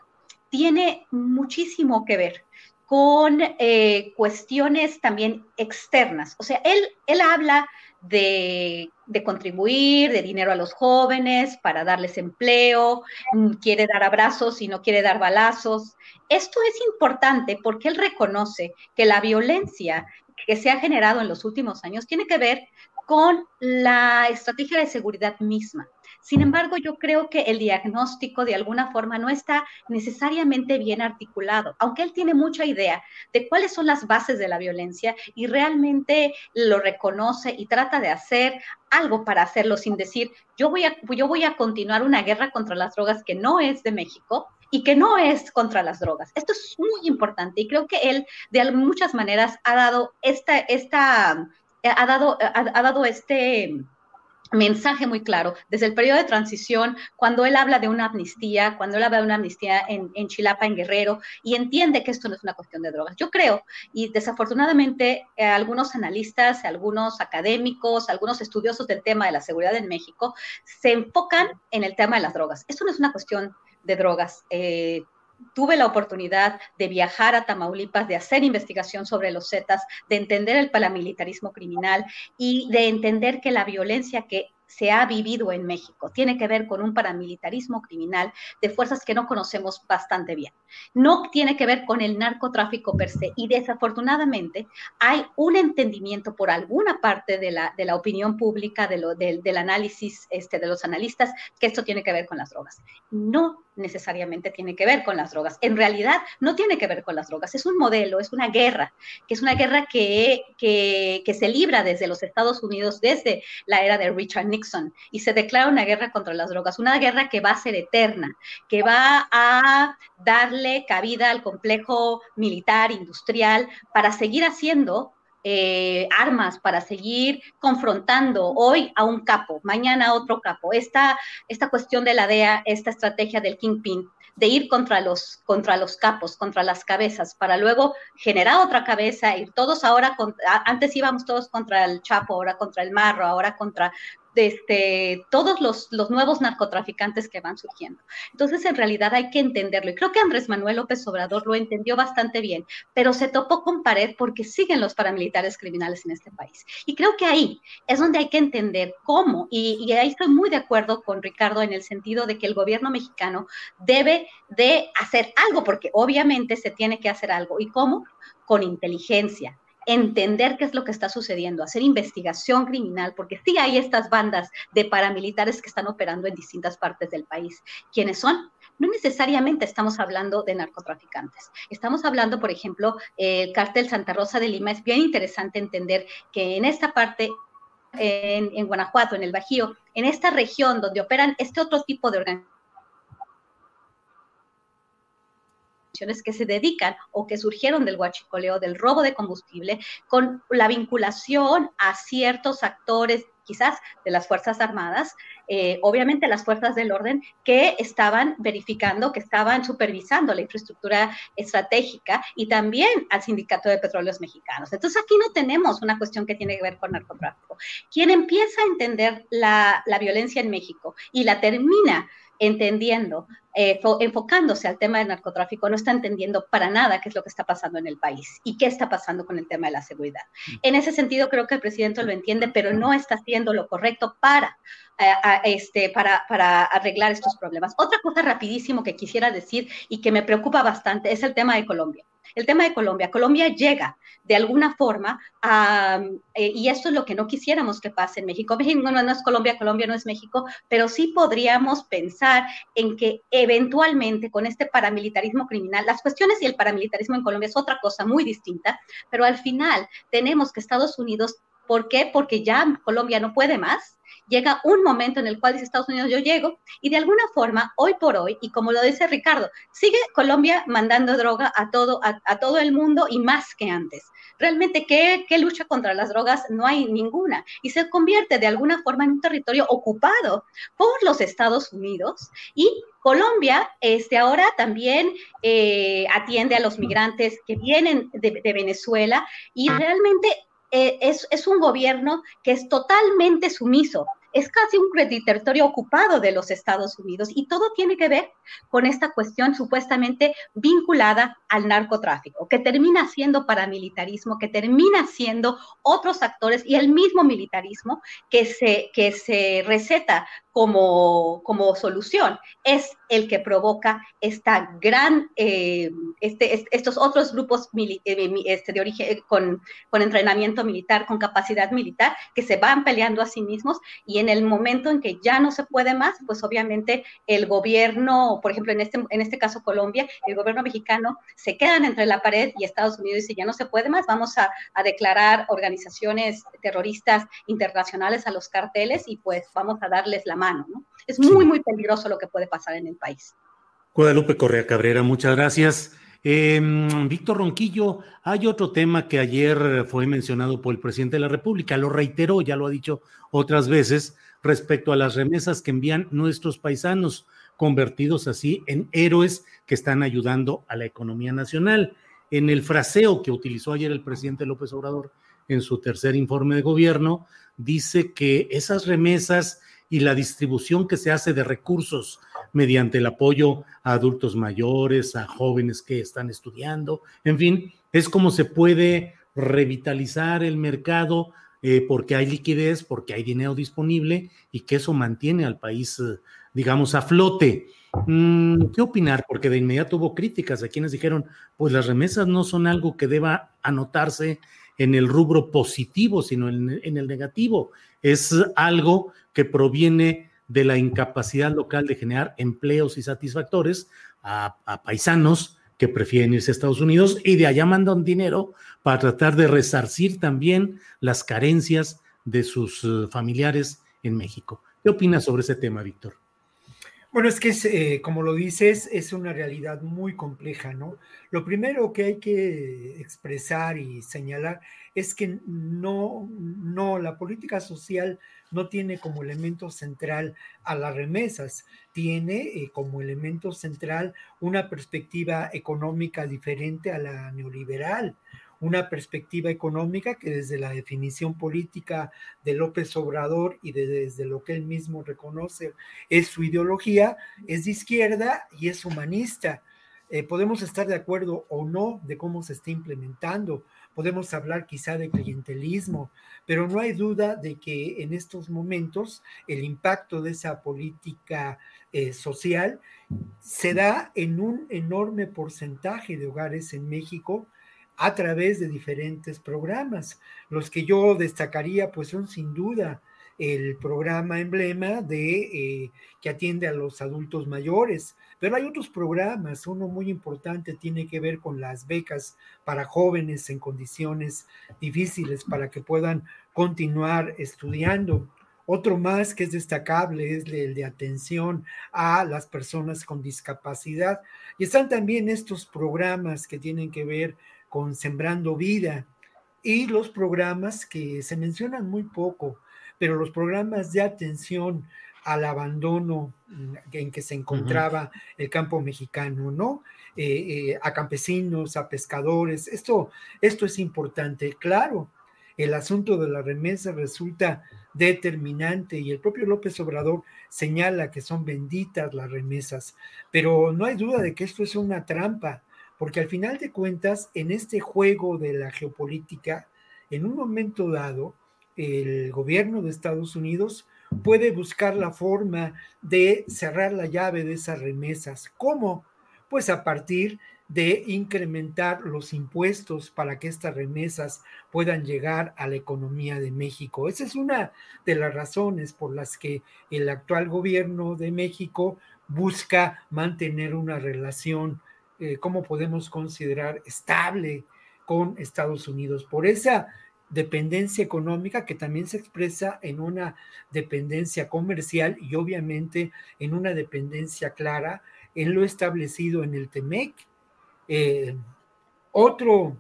[SPEAKER 6] tiene muchísimo que ver con eh, cuestiones también externas. O sea, él, él habla de, de, contribuir, de dinero a los jóvenes para darles empleo, mm, quiere dar abrazos y no quiere dar balazos. Esto es importante porque él reconoce que la violencia que se ha generado en los últimos años tiene que ver con la estrategia de seguridad misma. Sin embargo, yo creo que el diagnóstico de alguna forma no está necesariamente bien articulado, aunque él tiene mucha idea de cuáles son las bases de la violencia y realmente lo reconoce y trata de hacer algo para hacerlo sin decir, yo voy a, yo voy a continuar una guerra contra las drogas que no es de México, y que no es contra las drogas. Esto es muy importante y creo que él de muchas maneras ha dado esta, esta, ha dado, ha dado este, mensaje muy claro desde el periodo de transición, cuando él habla de una amnistía, cuando él habla de una amnistía en, Chilapa, en Guerrero, y entiende que esto no es una cuestión de drogas. Yo creo, y desafortunadamente eh, algunos analistas, algunos académicos, algunos estudiosos del tema de la seguridad en México se enfocan en el tema de las drogas. Esto no es una cuestión de drogas. Eh, tuve la oportunidad de viajar a Tamaulipas, de hacer investigación sobre los Zetas, de entender el paramilitarismo criminal y de entender que la violencia que se ha vivido en México. Tiene que ver con un paramilitarismo criminal de fuerzas que no conocemos bastante bien. No tiene que ver con el narcotráfico per se. Y desafortunadamente hay un entendimiento por alguna parte de la, de la opinión pública, de lo, del análisis este, de los analistas, que esto tiene que ver con las drogas. No necesariamente tiene que ver con las drogas. En realidad no tiene que ver con las drogas. Es un modelo, es una guerra, que es una guerra que, que se libra desde los Estados Unidos, desde la era de Richard Nixon y se declara una guerra contra las drogas, una guerra que va a ser eterna, que va a darle cabida al complejo militar, industrial, para seguir haciendo eh, armas para seguir confrontando hoy a un capo, mañana a otro capo. Esta, esta cuestión de la DEA, esta estrategia del Kingpin, de ir contra los, contra los capos, contra las cabezas, para luego generar otra cabeza, ir todos ahora, antes íbamos todos contra el Chapo, ahora contra el Marro, ahora contra, este, todos los, nuevos narcotraficantes que van surgiendo. Entonces, en realidad hay que entenderlo. Y creo que Andrés Manuel López Obrador lo entendió bastante bien, pero se topó con pared porque siguen los paramilitares criminales en este país. Y creo que ahí es donde hay que entender cómo, y, y ahí estoy muy de acuerdo con Ricardo en el sentido de que el gobierno mexicano debe de hacer algo, porque obviamente se tiene que hacer algo. ¿Y cómo? Con inteligencia, entender qué es lo que está sucediendo, hacer investigación criminal, porque sí hay estas bandas de paramilitares que están operando en distintas partes del país. ¿Quiénes son? No necesariamente estamos hablando de narcotraficantes. Estamos hablando, por ejemplo, el cártel Santa Rosa de Lima. Es bien interesante entender que en esta parte en, en, Guanajuato, en el Bajío, en esta región donde operan este otro tipo de organizaciones, que se dedican o que surgieron del huachicoleo, del robo de combustible, con la vinculación a ciertos actores quizás de las Fuerzas Armadas, eh, obviamente las fuerzas del orden, que estaban verificando, que estaban supervisando la infraestructura estratégica y también al Sindicato de Petróleos Mexicanos. Entonces aquí no tenemos una cuestión que tiene que ver con narcotráfico. Quien empieza a entender la, la violencia en México y la termina entendiendo, eh, enfocándose al tema del narcotráfico, no está entendiendo para nada qué es lo que está pasando en el país y qué está pasando con el tema de la seguridad. Mm. En ese sentido, creo que el presidente lo entiende, pero no está haciendo lo correcto para, eh, este, para, para arreglar estos problemas. Otra cosa rapidísimo que quisiera decir y que me preocupa bastante es el tema de Colombia. El tema de Colombia. Colombia llega de alguna forma a, eh, y esto es lo que no quisiéramos que pase en México. México no, no es Colombia, Colombia no es México, pero sí podríamos pensar en que eventualmente con este paramilitarismo criminal, las cuestiones y el paramilitarismo en Colombia es otra cosa muy distinta, pero al final tenemos que Estados Unidos, ¿por qué? Porque ya Colombia no puede más, llega un momento en el cual dice Estados Unidos, yo llego, y de alguna forma, hoy por hoy, y como lo dice Ricardo, sigue Colombia mandando droga a todo, a, todo el mundo y más que antes. Realmente, ¿qué, ¿qué, lucha contra las drogas? No hay ninguna. Y se convierte de alguna forma en un territorio ocupado por los Estados Unidos y Colombia este, ahora también eh, atiende a los migrantes que vienen de, de Venezuela y realmente eh, es, es, un gobierno que es totalmente sumiso. Es casi un territorio ocupado de los Estados Unidos y todo tiene que ver con esta cuestión supuestamente vinculada al narcotráfico, que termina siendo paramilitarismo, que termina siendo otros actores y el mismo militarismo que se, que se receta como, como solución. Es el que provoca esta gran, eh, este, estos otros grupos eh, este, de origen eh, con, con, entrenamiento militar, con capacidad militar, que se van peleando a sí mismos y en el momento en que ya no se puede más, pues obviamente el gobierno, por ejemplo, en este, en este caso Colombia, el gobierno mexicano se quedan entre la pared y Estados Unidos dice ya no se puede más, vamos a, a declarar organizaciones terroristas internacionales a los carteles y pues vamos a darles la mano, ¿no? Es muy, muy peligroso lo que puede pasar en el país.
[SPEAKER 3] Guadalupe Correa Cabrera, muchas gracias. Em, Víctor Ronquillo, hay otro tema que ayer fue mencionado por el presidente de la República, lo reiteró, ya lo ha dicho otras veces, respecto a las remesas que envían nuestros paisanos, convertidos así en héroes que están ayudando a la economía nacional. En el fraseo que utilizó ayer el presidente López Obrador en su tercer informe de gobierno, dice que esas remesas y la distribución que se hace de recursos mediante el apoyo a adultos mayores, a jóvenes que están estudiando, en fin, es como se puede revitalizar el mercado eh, porque hay liquidez, porque hay dinero disponible y que eso mantiene al país, eh, digamos, a flote. Mm, ¿Qué opinar? Porque de inmediato hubo críticas a quienes dijeron, pues las remesas no son algo que deba anotarse en el rubro positivo, sino en, el negativo. Es algo que proviene de la incapacidad local de generar empleos y satisfactores a, paisanos que prefieren irse a Estados Unidos y de allá mandan dinero para tratar de resarcir también las carencias de sus eh, familiares en México. ¿Qué opinas sobre ese tema, Víctor?
[SPEAKER 5] Bueno, es que es, eh, como lo dices, es una realidad muy compleja, ¿no? Lo primero que hay que expresar y señalar es que no, no, la política social no tiene como elemento central a las remesas, tiene eh, como elemento central una perspectiva económica diferente a la neoliberal, una perspectiva económica que desde la definición política de López Obrador y desde lo que él mismo reconoce es su ideología, es de izquierda y es humanista. Eh, podemos estar de acuerdo o no de cómo se está implementando, podemos hablar quizá de clientelismo, pero no hay duda de que en estos momentos el impacto de esa política eh, social se da en un enorme porcentaje de hogares en México a través de diferentes programas. Los que yo destacaría pues son sin duda el programa emblema de eh, que atiende a los adultos mayores, pero hay otros programas, uno muy importante tiene que ver con las becas para jóvenes en condiciones difíciles para que puedan continuar estudiando. Otro más que es destacable es el de atención a las personas con discapacidad. Y están también estos programas que tienen que ver con Sembrando Vida y los programas que se mencionan muy poco, pero los programas de atención al abandono en que se encontraba el campo mexicano, ¿no? Eh, eh, a campesinos, a pescadores, esto, esto es importante. Claro, el asunto de la remesa resulta determinante y el propio López Obrador señala que son benditas las remesas, pero no hay duda de que esto es una trampa porque al final de cuentas, en este juego de la geopolítica, en un momento dado, el gobierno de Estados Unidos puede buscar la forma de cerrar la llave de esas remesas. ¿Cómo? Pues a partir de incrementar los impuestos para que estas remesas puedan llegar a la economía de México. Esa es una de las razones por las que el actual gobierno de México busca mantener una relación eh, cómo podemos considerar estable con Estados Unidos, por esa dependencia económica que también se expresa en una dependencia comercial y obviamente en una dependencia clara en lo establecido en el TEMEC. Eh, otro,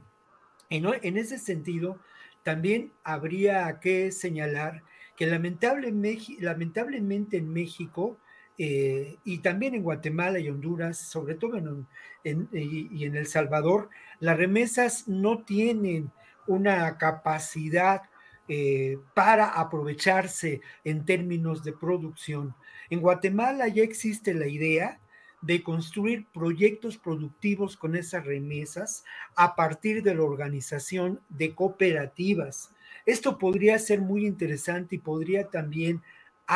[SPEAKER 5] en, en, ese sentido, también habría que señalar que lamentablemente en México eh, y también en Guatemala y Honduras, sobre todo en, y en El Salvador, las remesas no tienen una capacidad eh, para aprovecharse en términos de producción. En Guatemala ya existe la idea de construir proyectos productivos con esas remesas a partir de la organización de cooperativas. Esto podría ser muy interesante y podría también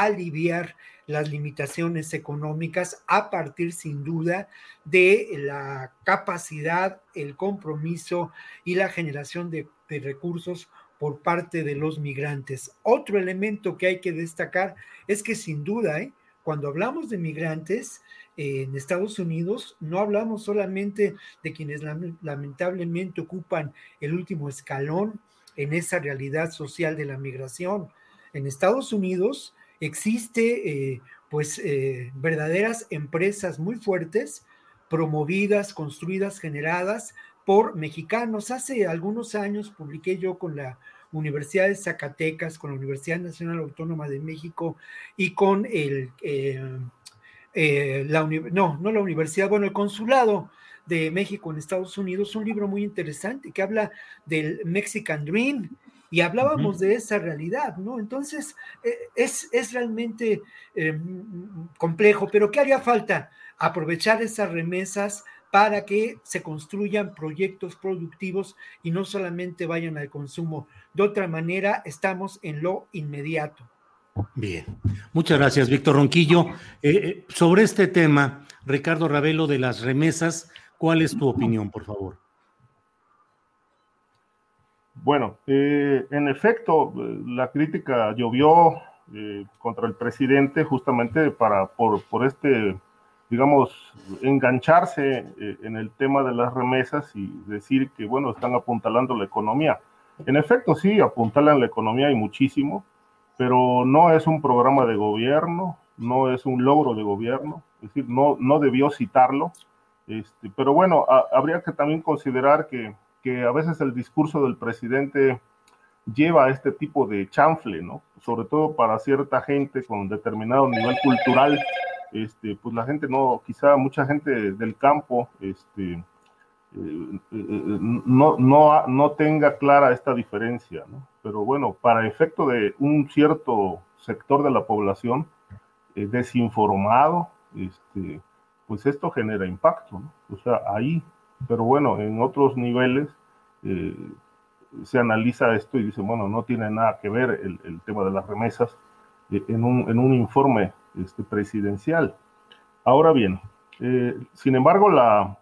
[SPEAKER 5] aliviar las limitaciones económicas a partir sin duda de la capacidad, el compromiso y la generación de, recursos por parte de los migrantes. Otro elemento que hay que destacar es que sin duda, ¿eh? cuando hablamos de migrantes eh, en Estados Unidos, no hablamos solamente de quienes lamentablemente ocupan el último escalón en esa realidad social de la migración. En Estados Unidos, existe eh, pues eh, verdaderas empresas muy fuertes promovidas, construidas, generadas por mexicanos. Hace algunos años publiqué yo con la Universidad de Zacatecas, con la Universidad Nacional Autónoma de México y con el, eh, la, no, no la universidad, bueno, el consulado de México en Estados Unidos, un libro muy interesante que habla del Mexican Dream y hablábamos de esa realidad, ¿no? Entonces, eh, es, es, realmente complejo, pero ¿qué haría falta? Aprovechar esas remesas para que se construyan proyectos productivos y no solamente vayan al consumo. De otra manera, estamos en lo inmediato.
[SPEAKER 3] Bien, muchas gracias, Víctor Ronquillo. Eh, eh, sobre este tema, Ricardo Ravelo de las remesas, ¿cuál es tu opinión, por favor?
[SPEAKER 4] Bueno, eh, en efecto, la crítica llovió contra el presidente justamente para por, por este digamos, engancharse eh, en el tema de las remesas y decir que, bueno, están apuntalando la economía. En efecto, sí, apuntalan la economía y muchísimo, pero no es un programa de gobierno, no es un logro de gobierno, es decir, no, no debió citarlo. Este, pero bueno, habría que también considerar que, que a veces el discurso del presidente lleva a este tipo de chanfle, ¿no? Sobre todo para cierta gente con determinado nivel cultural este, pues la gente no, quizá mucha gente del campo, este, eh, eh, eh, no, no, no tenga clara esta diferencia, ¿no? Pero bueno, para efecto de un cierto sector de la población desinformado, este, pues esto genera impacto, ¿no? O sea, ahí, pero bueno, en otros niveles se analiza esto y dice, bueno, no tiene nada que ver el, tema de las remesas en un, en un informe este, presidencial. Ahora bien, eh, sin embargo, la,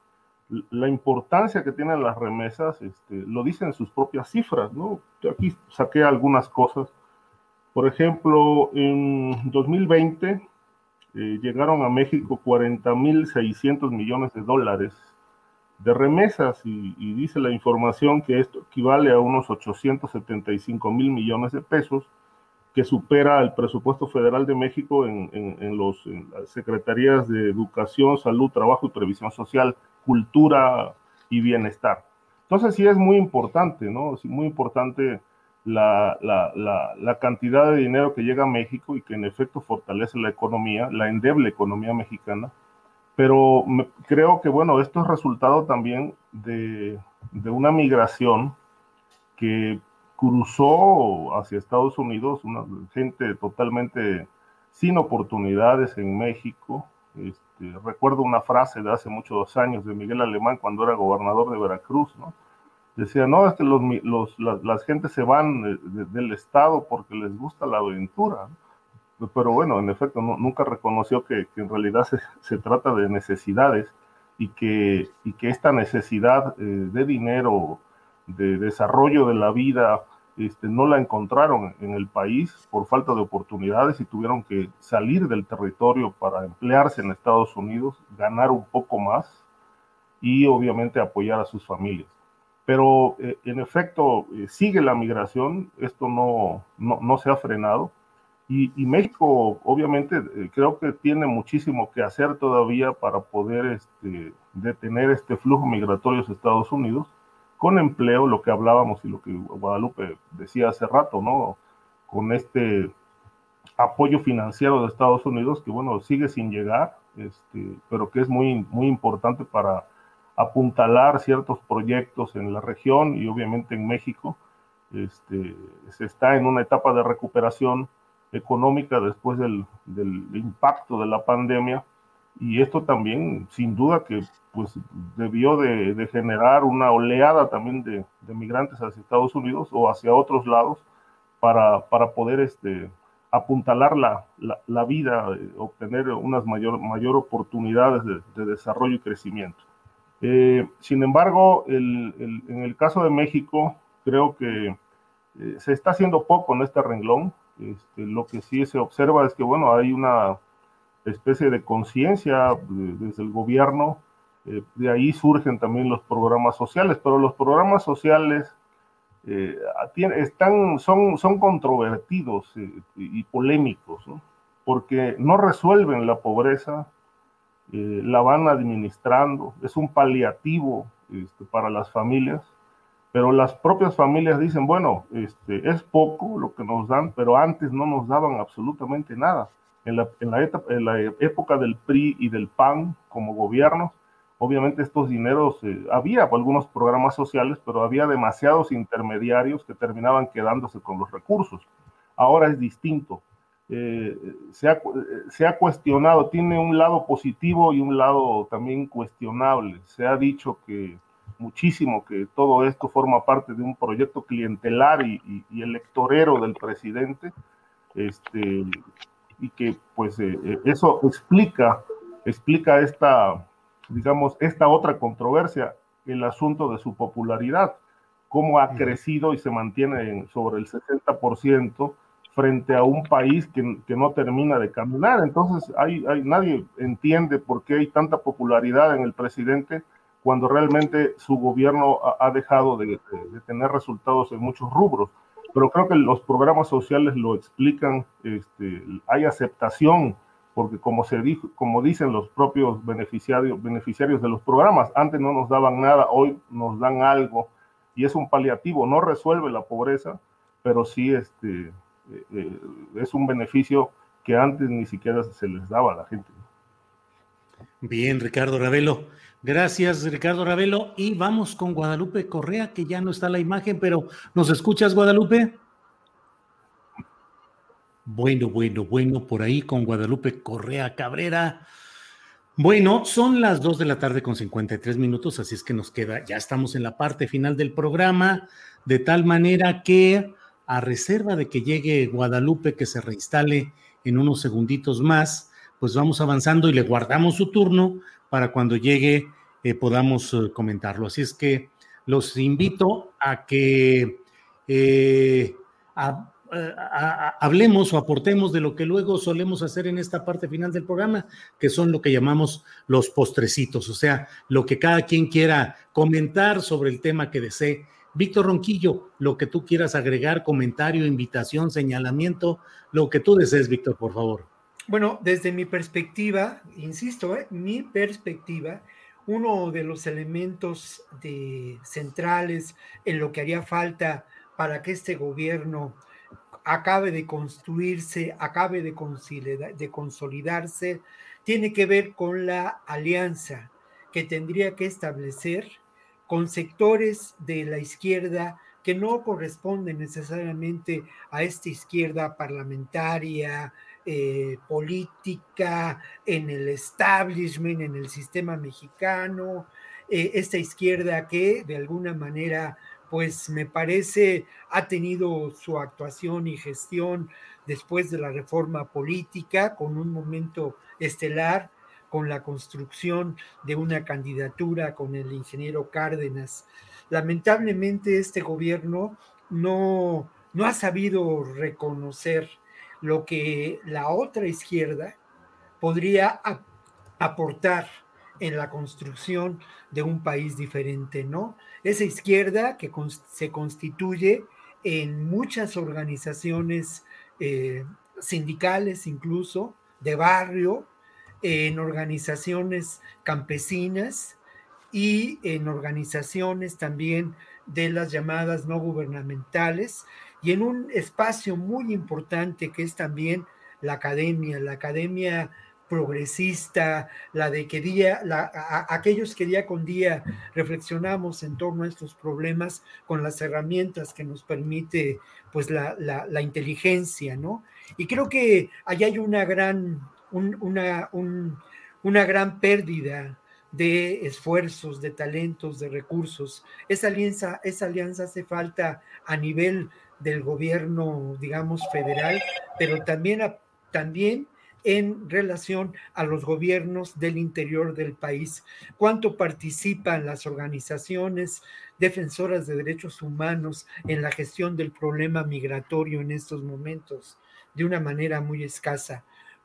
[SPEAKER 4] la, importancia que tienen las remesas este, lo dicen sus propias cifras, ¿no? Aquí saqué algunas cosas. Por ejemplo, en 2020 eh, llegaron a México 40.600 millones de dólares de remesas y, dice la información que esto equivale a unos 875 mil millones de pesos que supera el presupuesto federal de México en, en, los, las secretarías de Educación, Salud, Trabajo y Previsión Social, Cultura y Bienestar. Entonces sí es muy importante, ¿no? Es muy importante la, la, la, cantidad de dinero que llega a México y que en efecto fortalece la economía, la endeble economía mexicana. Pero creo que, bueno, esto es resultado también de, de una migración que cruzó hacia Estados Unidos, una gente totalmente sin oportunidades en México. Este, recuerdo una frase de hace muchos años de Miguel Alemán cuando era gobernador de Veracruz, ¿no? Decía, no, es que los, los, las, gentes se van del Estado porque les gusta la aventura. Pero bueno, en efecto, nunca reconoció que, en realidad se, se, trata de necesidades y que, y que esta necesidad eh, de dinero, de desarrollo de la vida, este, no la encontraron en el país por falta de oportunidades y tuvieron que salir del territorio para emplearse en Estados Unidos, ganar un poco más y obviamente apoyar a sus familias. Pero eh, en efecto eh, sigue la migración, esto no, no, no se ha frenado y, y México obviamente eh, creo que tiene muchísimo que hacer todavía para poder este, detener este flujo migratorio a Estados Unidos con empleo, lo que hablábamos y lo que Guadalupe decía hace rato, ¿no? Con este apoyo financiero de Estados Unidos, que bueno, sigue sin llegar, este, pero que es muy, muy importante para apuntalar ciertos proyectos en la región y obviamente en México. Este, se está en una etapa de recuperación económica después del, del impacto de la pandemia y esto también, sin duda, que pues debió de, generar una oleada también de, migrantes hacia Estados Unidos o hacia otros lados para, para poder este, apuntalar la, la, vida, eh, obtener unas mayor, mayor oportunidades de, desarrollo y crecimiento. Eh, sin embargo, el, en el caso de México, creo que eh, se está haciendo poco en este renglón. Este, lo que sí se observa es que, bueno, hay una especie de conciencia desde el gobierno. Eh, de ahí surgen también los programas sociales, pero los programas sociales eh, están, son, son controvertidos eh, y polémicos, porque no resuelven la pobreza, la van administrando, es un paliativo este, para las familias, pero las propias familias dicen, bueno, este, es poco lo que nos dan, pero antes no nos daban absolutamente nada. En la, en la, época del PRI y del PAN como gobiernos, obviamente estos dineros, eh, había algunos programas sociales, pero había demasiados intermediarios que terminaban quedándose con los recursos. Ahora es distinto. Eh, se, ha, se, ha, cuestionado, tiene un lado positivo y un lado también cuestionable. Se ha dicho que muchísimo que todo esto forma parte de un proyecto clientelar y, y, electorero del presidente, este, y que pues eh, eh, eso explica, explica esta, digamos, esta otra controversia, el asunto de su popularidad, cómo ha crecido y se mantiene sobre el 60% frente a un país que, que, no termina de caminar. Entonces, hay, hay, nadie entiende por qué hay tanta popularidad en el presidente cuando realmente su gobierno ha, dejado de, de, de, tener resultados en muchos rubros. Pero creo que los programas sociales lo explican, este, hay aceptación, porque como, se dijo, como dicen los propios beneficiarios, beneficiarios de los programas, antes no nos daban nada, hoy nos dan algo, y es un paliativo, no resuelve la pobreza, pero sí este, eh, eh, es un beneficio que antes ni siquiera se les daba a la gente.
[SPEAKER 3] Bien, Ricardo Ravelo. Gracias, Ricardo Ravelo. Y vamos con Guadalupe Correa, que ya no está la imagen, pero ¿nos escuchas, Guadalupe? Bueno, bueno, bueno, por ahí con Guadalupe Correa Cabrera. Bueno, son las 2 de la tarde con 53 minutos, así es que nos queda, ya estamos en la parte final del programa, de tal manera que a reserva de que llegue Guadalupe, que se reinstale en unos segunditos más, pues vamos avanzando y le guardamos su turno para cuando llegue eh, podamos eh, comentarlo. Así es que los invito a que eh, hablemos o aportemos de lo que luego solemos hacer en esta parte final del programa, que son lo que llamamos los postrecitos, o sea, lo que cada quien quiera comentar sobre el tema que desee Víctor Ronquillo, lo que tú quieras agregar, comentario, invitación, señalamiento, lo que tú desees, Víctor, por favor.
[SPEAKER 5] Bueno, desde mi perspectiva, insisto, ¿eh? mi perspectiva, uno de los elementos centrales en lo que haría falta para que este gobierno acabe de construirse, acabe de, de consolidarse, tiene que ver con la alianza que tendría que establecer con sectores de la izquierda que no corresponden necesariamente a esta izquierda parlamentaria, eh, política, en el establishment, en el sistema mexicano, eh, esta izquierda que de alguna manera, pues me parece, ha tenido su actuación y gestión después de la reforma política con un momento estelar con la construcción de una candidatura con el ingeniero Cárdenas. Lamentablemente este gobierno no, no ha sabido reconocer lo que la otra izquierda podría aportar en la construcción de un país diferente, ¿no? Esa izquierda que se constituye en muchas organizaciones eh, sindicales, incluso de barrio, en organizaciones campesinas y en organizaciones también de las llamadas no gubernamentales y en un espacio muy importante que es también la academia, la academia progresista, la de que día, aquellos que día con día reflexionamos en torno a estos problemas con las herramientas que nos permite pues la, la inteligencia, ¿no? Y creo que allá hay una gran una, una gran pérdida de esfuerzos, de talentos, de recursos. Esa alianza, esa alianza hace falta a nivel del gobierno, digamos, federal, pero también, también en relación a los gobiernos del interior del país. ¿Cuánto participan las organizaciones defensoras de derechos humanos en la gestión del problema migratorio en estos momentos? De una manera muy escasa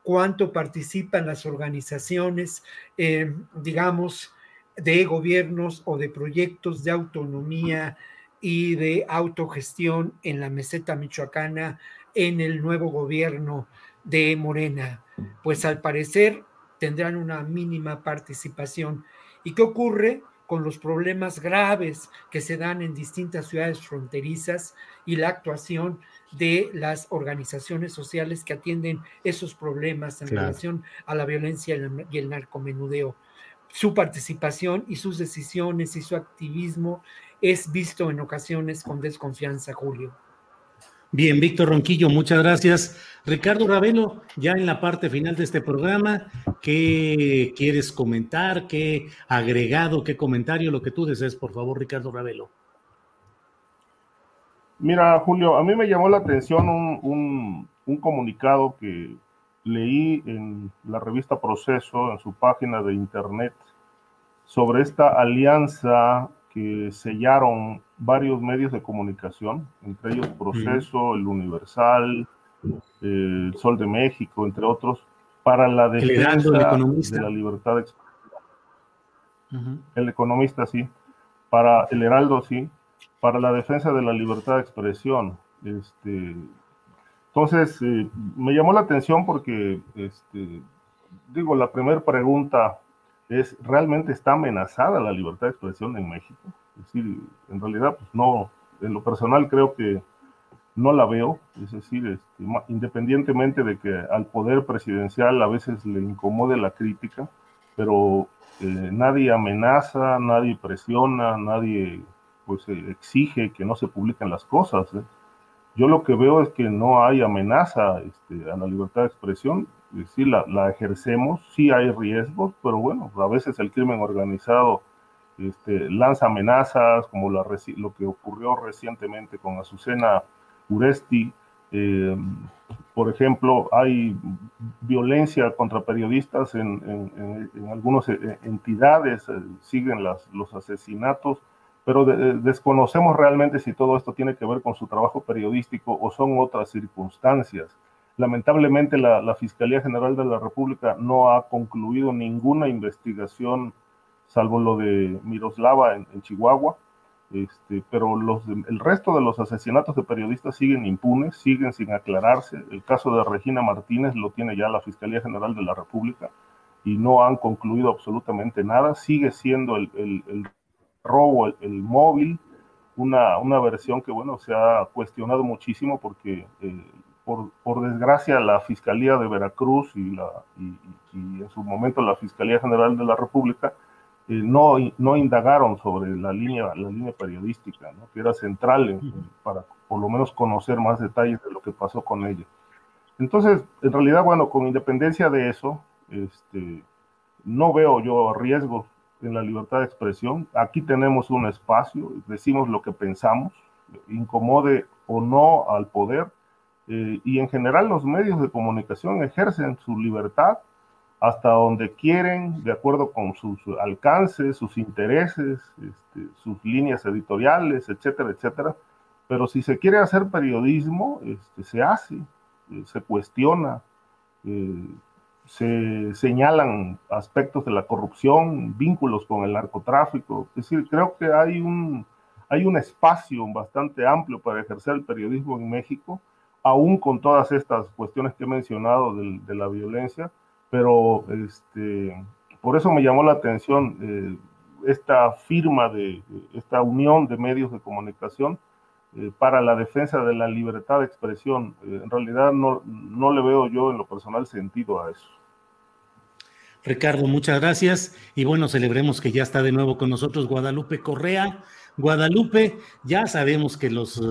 [SPEAKER 5] cuánto participan las organizaciones, eh, digamos, de gobiernos o de proyectos de autonomía y de autogestión en la meseta michoacana en el nuevo gobierno de Morena. Pues al parecer tendrán una mínima participación. ¿Y qué ocurre? con los problemas graves que se dan en distintas ciudades fronterizas y la actuación de las organizaciones sociales que atienden esos problemas en relación a la violencia y el narcomenudeo. Su participación y sus decisiones y su activismo es visto en ocasiones con desconfianza, Julio.
[SPEAKER 3] Bien, Víctor Ronquillo, muchas gracias. Ricardo Ravelo, ya en la parte final de este programa, ¿qué quieres comentar? ¿Qué agregado, qué comentario, lo que tú desees, por favor, Ricardo Ravelo?
[SPEAKER 4] Mira, Julio, a mí me llamó la atención un, un comunicado que leí en la revista Proceso, en su página de internet, sobre esta alianza que sellaron varios medios de comunicación, entre ellos Proceso, El Universal, El Sol de México, entre otros, para la defensa de la libertad de expresión. El economista, sí. Para el Heraldo, sí. Para la defensa de la libertad de expresión. Este, entonces, eh, me llamó la atención porque, este, digo, la primera pregunta es, ¿realmente está amenazada la libertad de expresión en México? Es decir, en realidad, pues no, en lo personal creo que no la veo, es decir, este, independientemente de que al poder presidencial a veces le incomode la crítica, pero eh, nadie amenaza, nadie presiona, nadie pues eh, exige que no se publiquen las cosas. ¿eh? Yo lo que veo es que no hay amenaza este, a la libertad de expresión, decir, la, la, ejercemos, sí hay riesgos, pero bueno, a veces el crimen organizado este, lanza amenazas, como lo que ocurrió recientemente con Azucena Uresti. Eh, por ejemplo, hay violencia contra periodistas en, algunas eh, entidades, eh, siguen los asesinatos, pero desconocemos realmente si todo esto tiene que ver con su trabajo periodístico o son otras circunstancias. Lamentablemente la, Fiscalía General de la República no ha concluido ninguna investigación salvo lo de Miroslava en, Chihuahua, este, pero los, el resto de los asesinatos de periodistas siguen impunes, siguen sin aclararse. El caso de Regina Martínez lo tiene ya la Fiscalía General de la República y no han concluido absolutamente nada. Sigue siendo el, el, robo, el, móvil, una, una, versión que, bueno, se ha cuestionado muchísimo porque, eh, por, por, desgracia, la Fiscalía de Veracruz y, la, y, y en su momento la Fiscalía General de la República eh, no, no indagaron sobre la línea, la línea periodística, que era central para por lo menos conocer más detalles de lo que pasó con ella. Entonces, en realidad, bueno, con independencia de eso, este, no veo yo riesgos en la libertad de expresión. Aquí tenemos un espacio, decimos lo que pensamos, incomode o no al poder, eh, y en general los medios de comunicación ejercen su libertad hasta donde quieren, de acuerdo con sus alcances, sus intereses, este, sus líneas editoriales, etcétera, etcétera. Pero si se quiere hacer periodismo, este, se hace, eh, se cuestiona, eh, se señalan aspectos de la corrupción, vínculos con el narcotráfico. Es decir, creo que hay un, hay un espacio bastante amplio para ejercer el periodismo en México, aún con todas estas cuestiones que he mencionado de la violencia pero este, por eso me llamó la atención eh, esta firma de esta unión de medios de comunicación eh, para la defensa de la libertad de expresión. Eh, en realidad no, no le veo yo en lo personal sentido a eso.
[SPEAKER 3] Ricardo, muchas gracias y bueno, celebremos que ya está de nuevo con nosotros Guadalupe Correa. Guadalupe, ya sabemos que los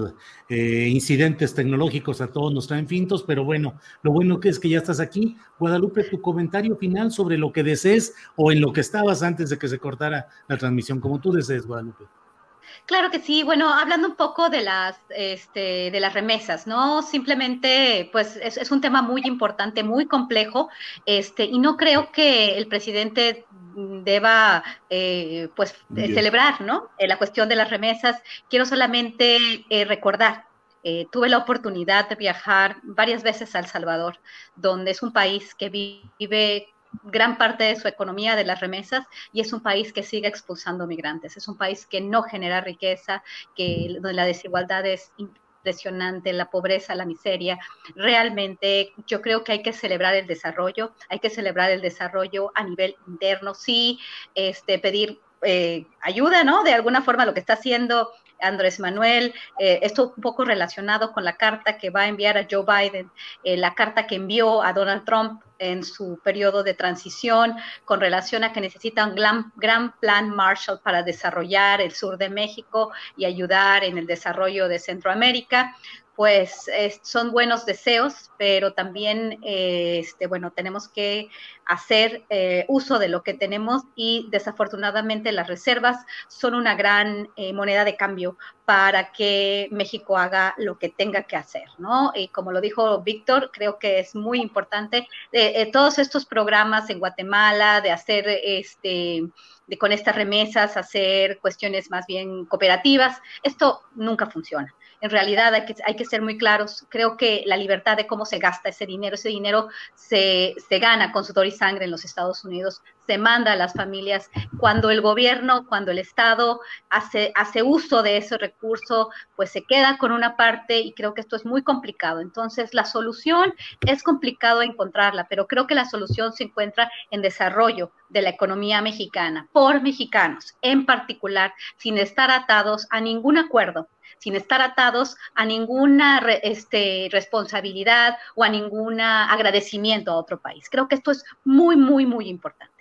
[SPEAKER 3] eh, incidentes tecnológicos a todos nos traen fintos, pero bueno, lo bueno que es que ya estás aquí. Guadalupe, tu comentario final sobre lo que desees o en lo que estabas antes de que se cortara la transmisión, como tú desees, Guadalupe.
[SPEAKER 6] Claro que sí. Bueno, hablando un poco de las, este, de las remesas, ¿no? Simplemente, pues es, un tema muy importante, muy complejo, este, y no creo que el presidente deba, eh, pues, celebrar, ¿no? Eh, la cuestión de las remesas. Quiero solamente eh, recordar tuve la oportunidad de viajar varias veces a El Salvador, donde es un país que vive gran parte de su economía de las remesas y es un país que sigue expulsando migrantes, es un país que no genera riqueza, que donde la desigualdad es impresionante, la pobreza, la miseria. Realmente yo creo que hay que celebrar el desarrollo, hay que celebrar el desarrollo a nivel interno, sí, este, pedir eh, ayuda, ¿no? De alguna forma lo que está haciendo Andrés Manuel, eh, esto un poco relacionado con la carta que va a enviar a Joe Biden, eh, la carta que envió a Donald Trump en su periodo de transición con relación a que necesita un gran, gran, plan Marshall para desarrollar el sur de México y ayudar en el desarrollo de Centroamérica pues son buenos deseos, pero también, eh, este, bueno, tenemos que hacer eh, uso de lo que tenemos y desafortunadamente las reservas son una gran eh, moneda de cambio para que México haga lo que tenga que hacer, ¿no? Y como lo dijo Víctor, creo que es muy importante todos estos programas en Guatemala de hacer este de con estas remesas hacer cuestiones más bien cooperativas, esto nunca funciona en realidad hay que, ser muy claros. Creo que la libertad de cómo se gasta ese dinero, ese dinero se, se gana con sudor y sangre en los Estados Unidos, se manda a las familias. Cuando el gobierno, cuando el Estado hace, hace uso de ese recurso, pues se queda con una parte y creo que esto es muy complicado. Entonces, la solución es complicado encontrarla, pero creo que la solución se encuentra en desarrollo de la economía mexicana por mexicanos, en particular, sin estar atados a ningún acuerdo sin estar atados a ninguna este, responsabilidad o a ningún agradecimiento a otro país. Creo que esto es muy, muy, muy importante.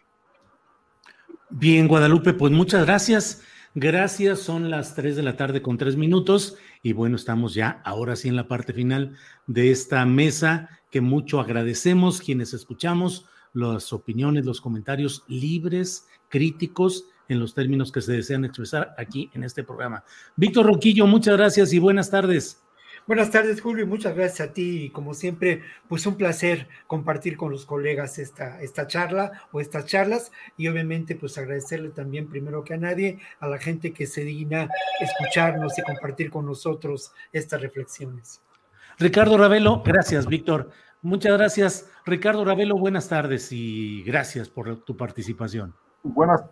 [SPEAKER 3] Bien, Guadalupe, pues muchas gracias. Gracias, son las 3 de la tarde con 3 minutos y bueno, estamos ya ahora sí en la parte final de esta mesa que mucho agradecemos quienes escuchamos las opiniones, los comentarios libres, críticos en los términos que se desean expresar aquí en este programa. Víctor Roquillo, muchas gracias y buenas tardes.
[SPEAKER 5] Buenas tardes, Julio, y muchas gracias a ti. Y como siempre, pues un placer compartir con los colegas esta, esta charla o estas charlas. Y obviamente, pues agradecerle también, primero que a nadie, a la gente que se digna escucharnos y compartir con nosotros estas reflexiones.
[SPEAKER 3] Ricardo Ravelo, gracias, Víctor. Muchas gracias. Ricardo Ravelo, buenas tardes y gracias por tu participación.
[SPEAKER 4] Buenas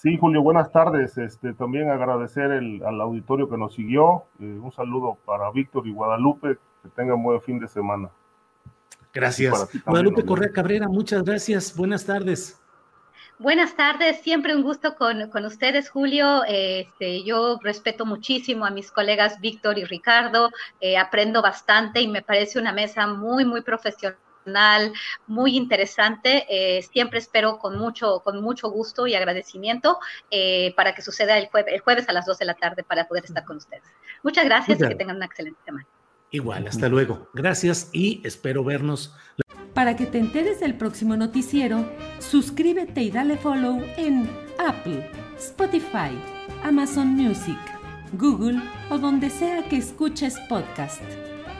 [SPEAKER 4] Sí, Julio, buenas tardes. Este, también agradecer al auditorio que nos siguió. Eh, un saludo para Víctor y Guadalupe. Que tengan buen fin de semana.
[SPEAKER 3] Gracias. Guadalupe Correa Cabrera, muchas gracias. Buenas tardes.
[SPEAKER 6] Buenas tardes, siempre un gusto con, ustedes, Julio. Este, yo respeto muchísimo a mis colegas Víctor y Ricardo, eh, aprendo bastante y me parece una mesa muy, muy profesional muy interesante. Eh, siempre espero con mucho, con mucho gusto y agradecimiento eh, para que suceda el, el, jueves a las 2 de la tarde para poder estar con ustedes. Muchas gracias y que tengan una excelente semana.
[SPEAKER 3] Igual, hasta luego. Gracias y espero vernos.
[SPEAKER 2] Para que te enteres del próximo noticiero, suscríbete y dale follow en Apple, Spotify, Amazon Music, Google o donde sea que escuches podcast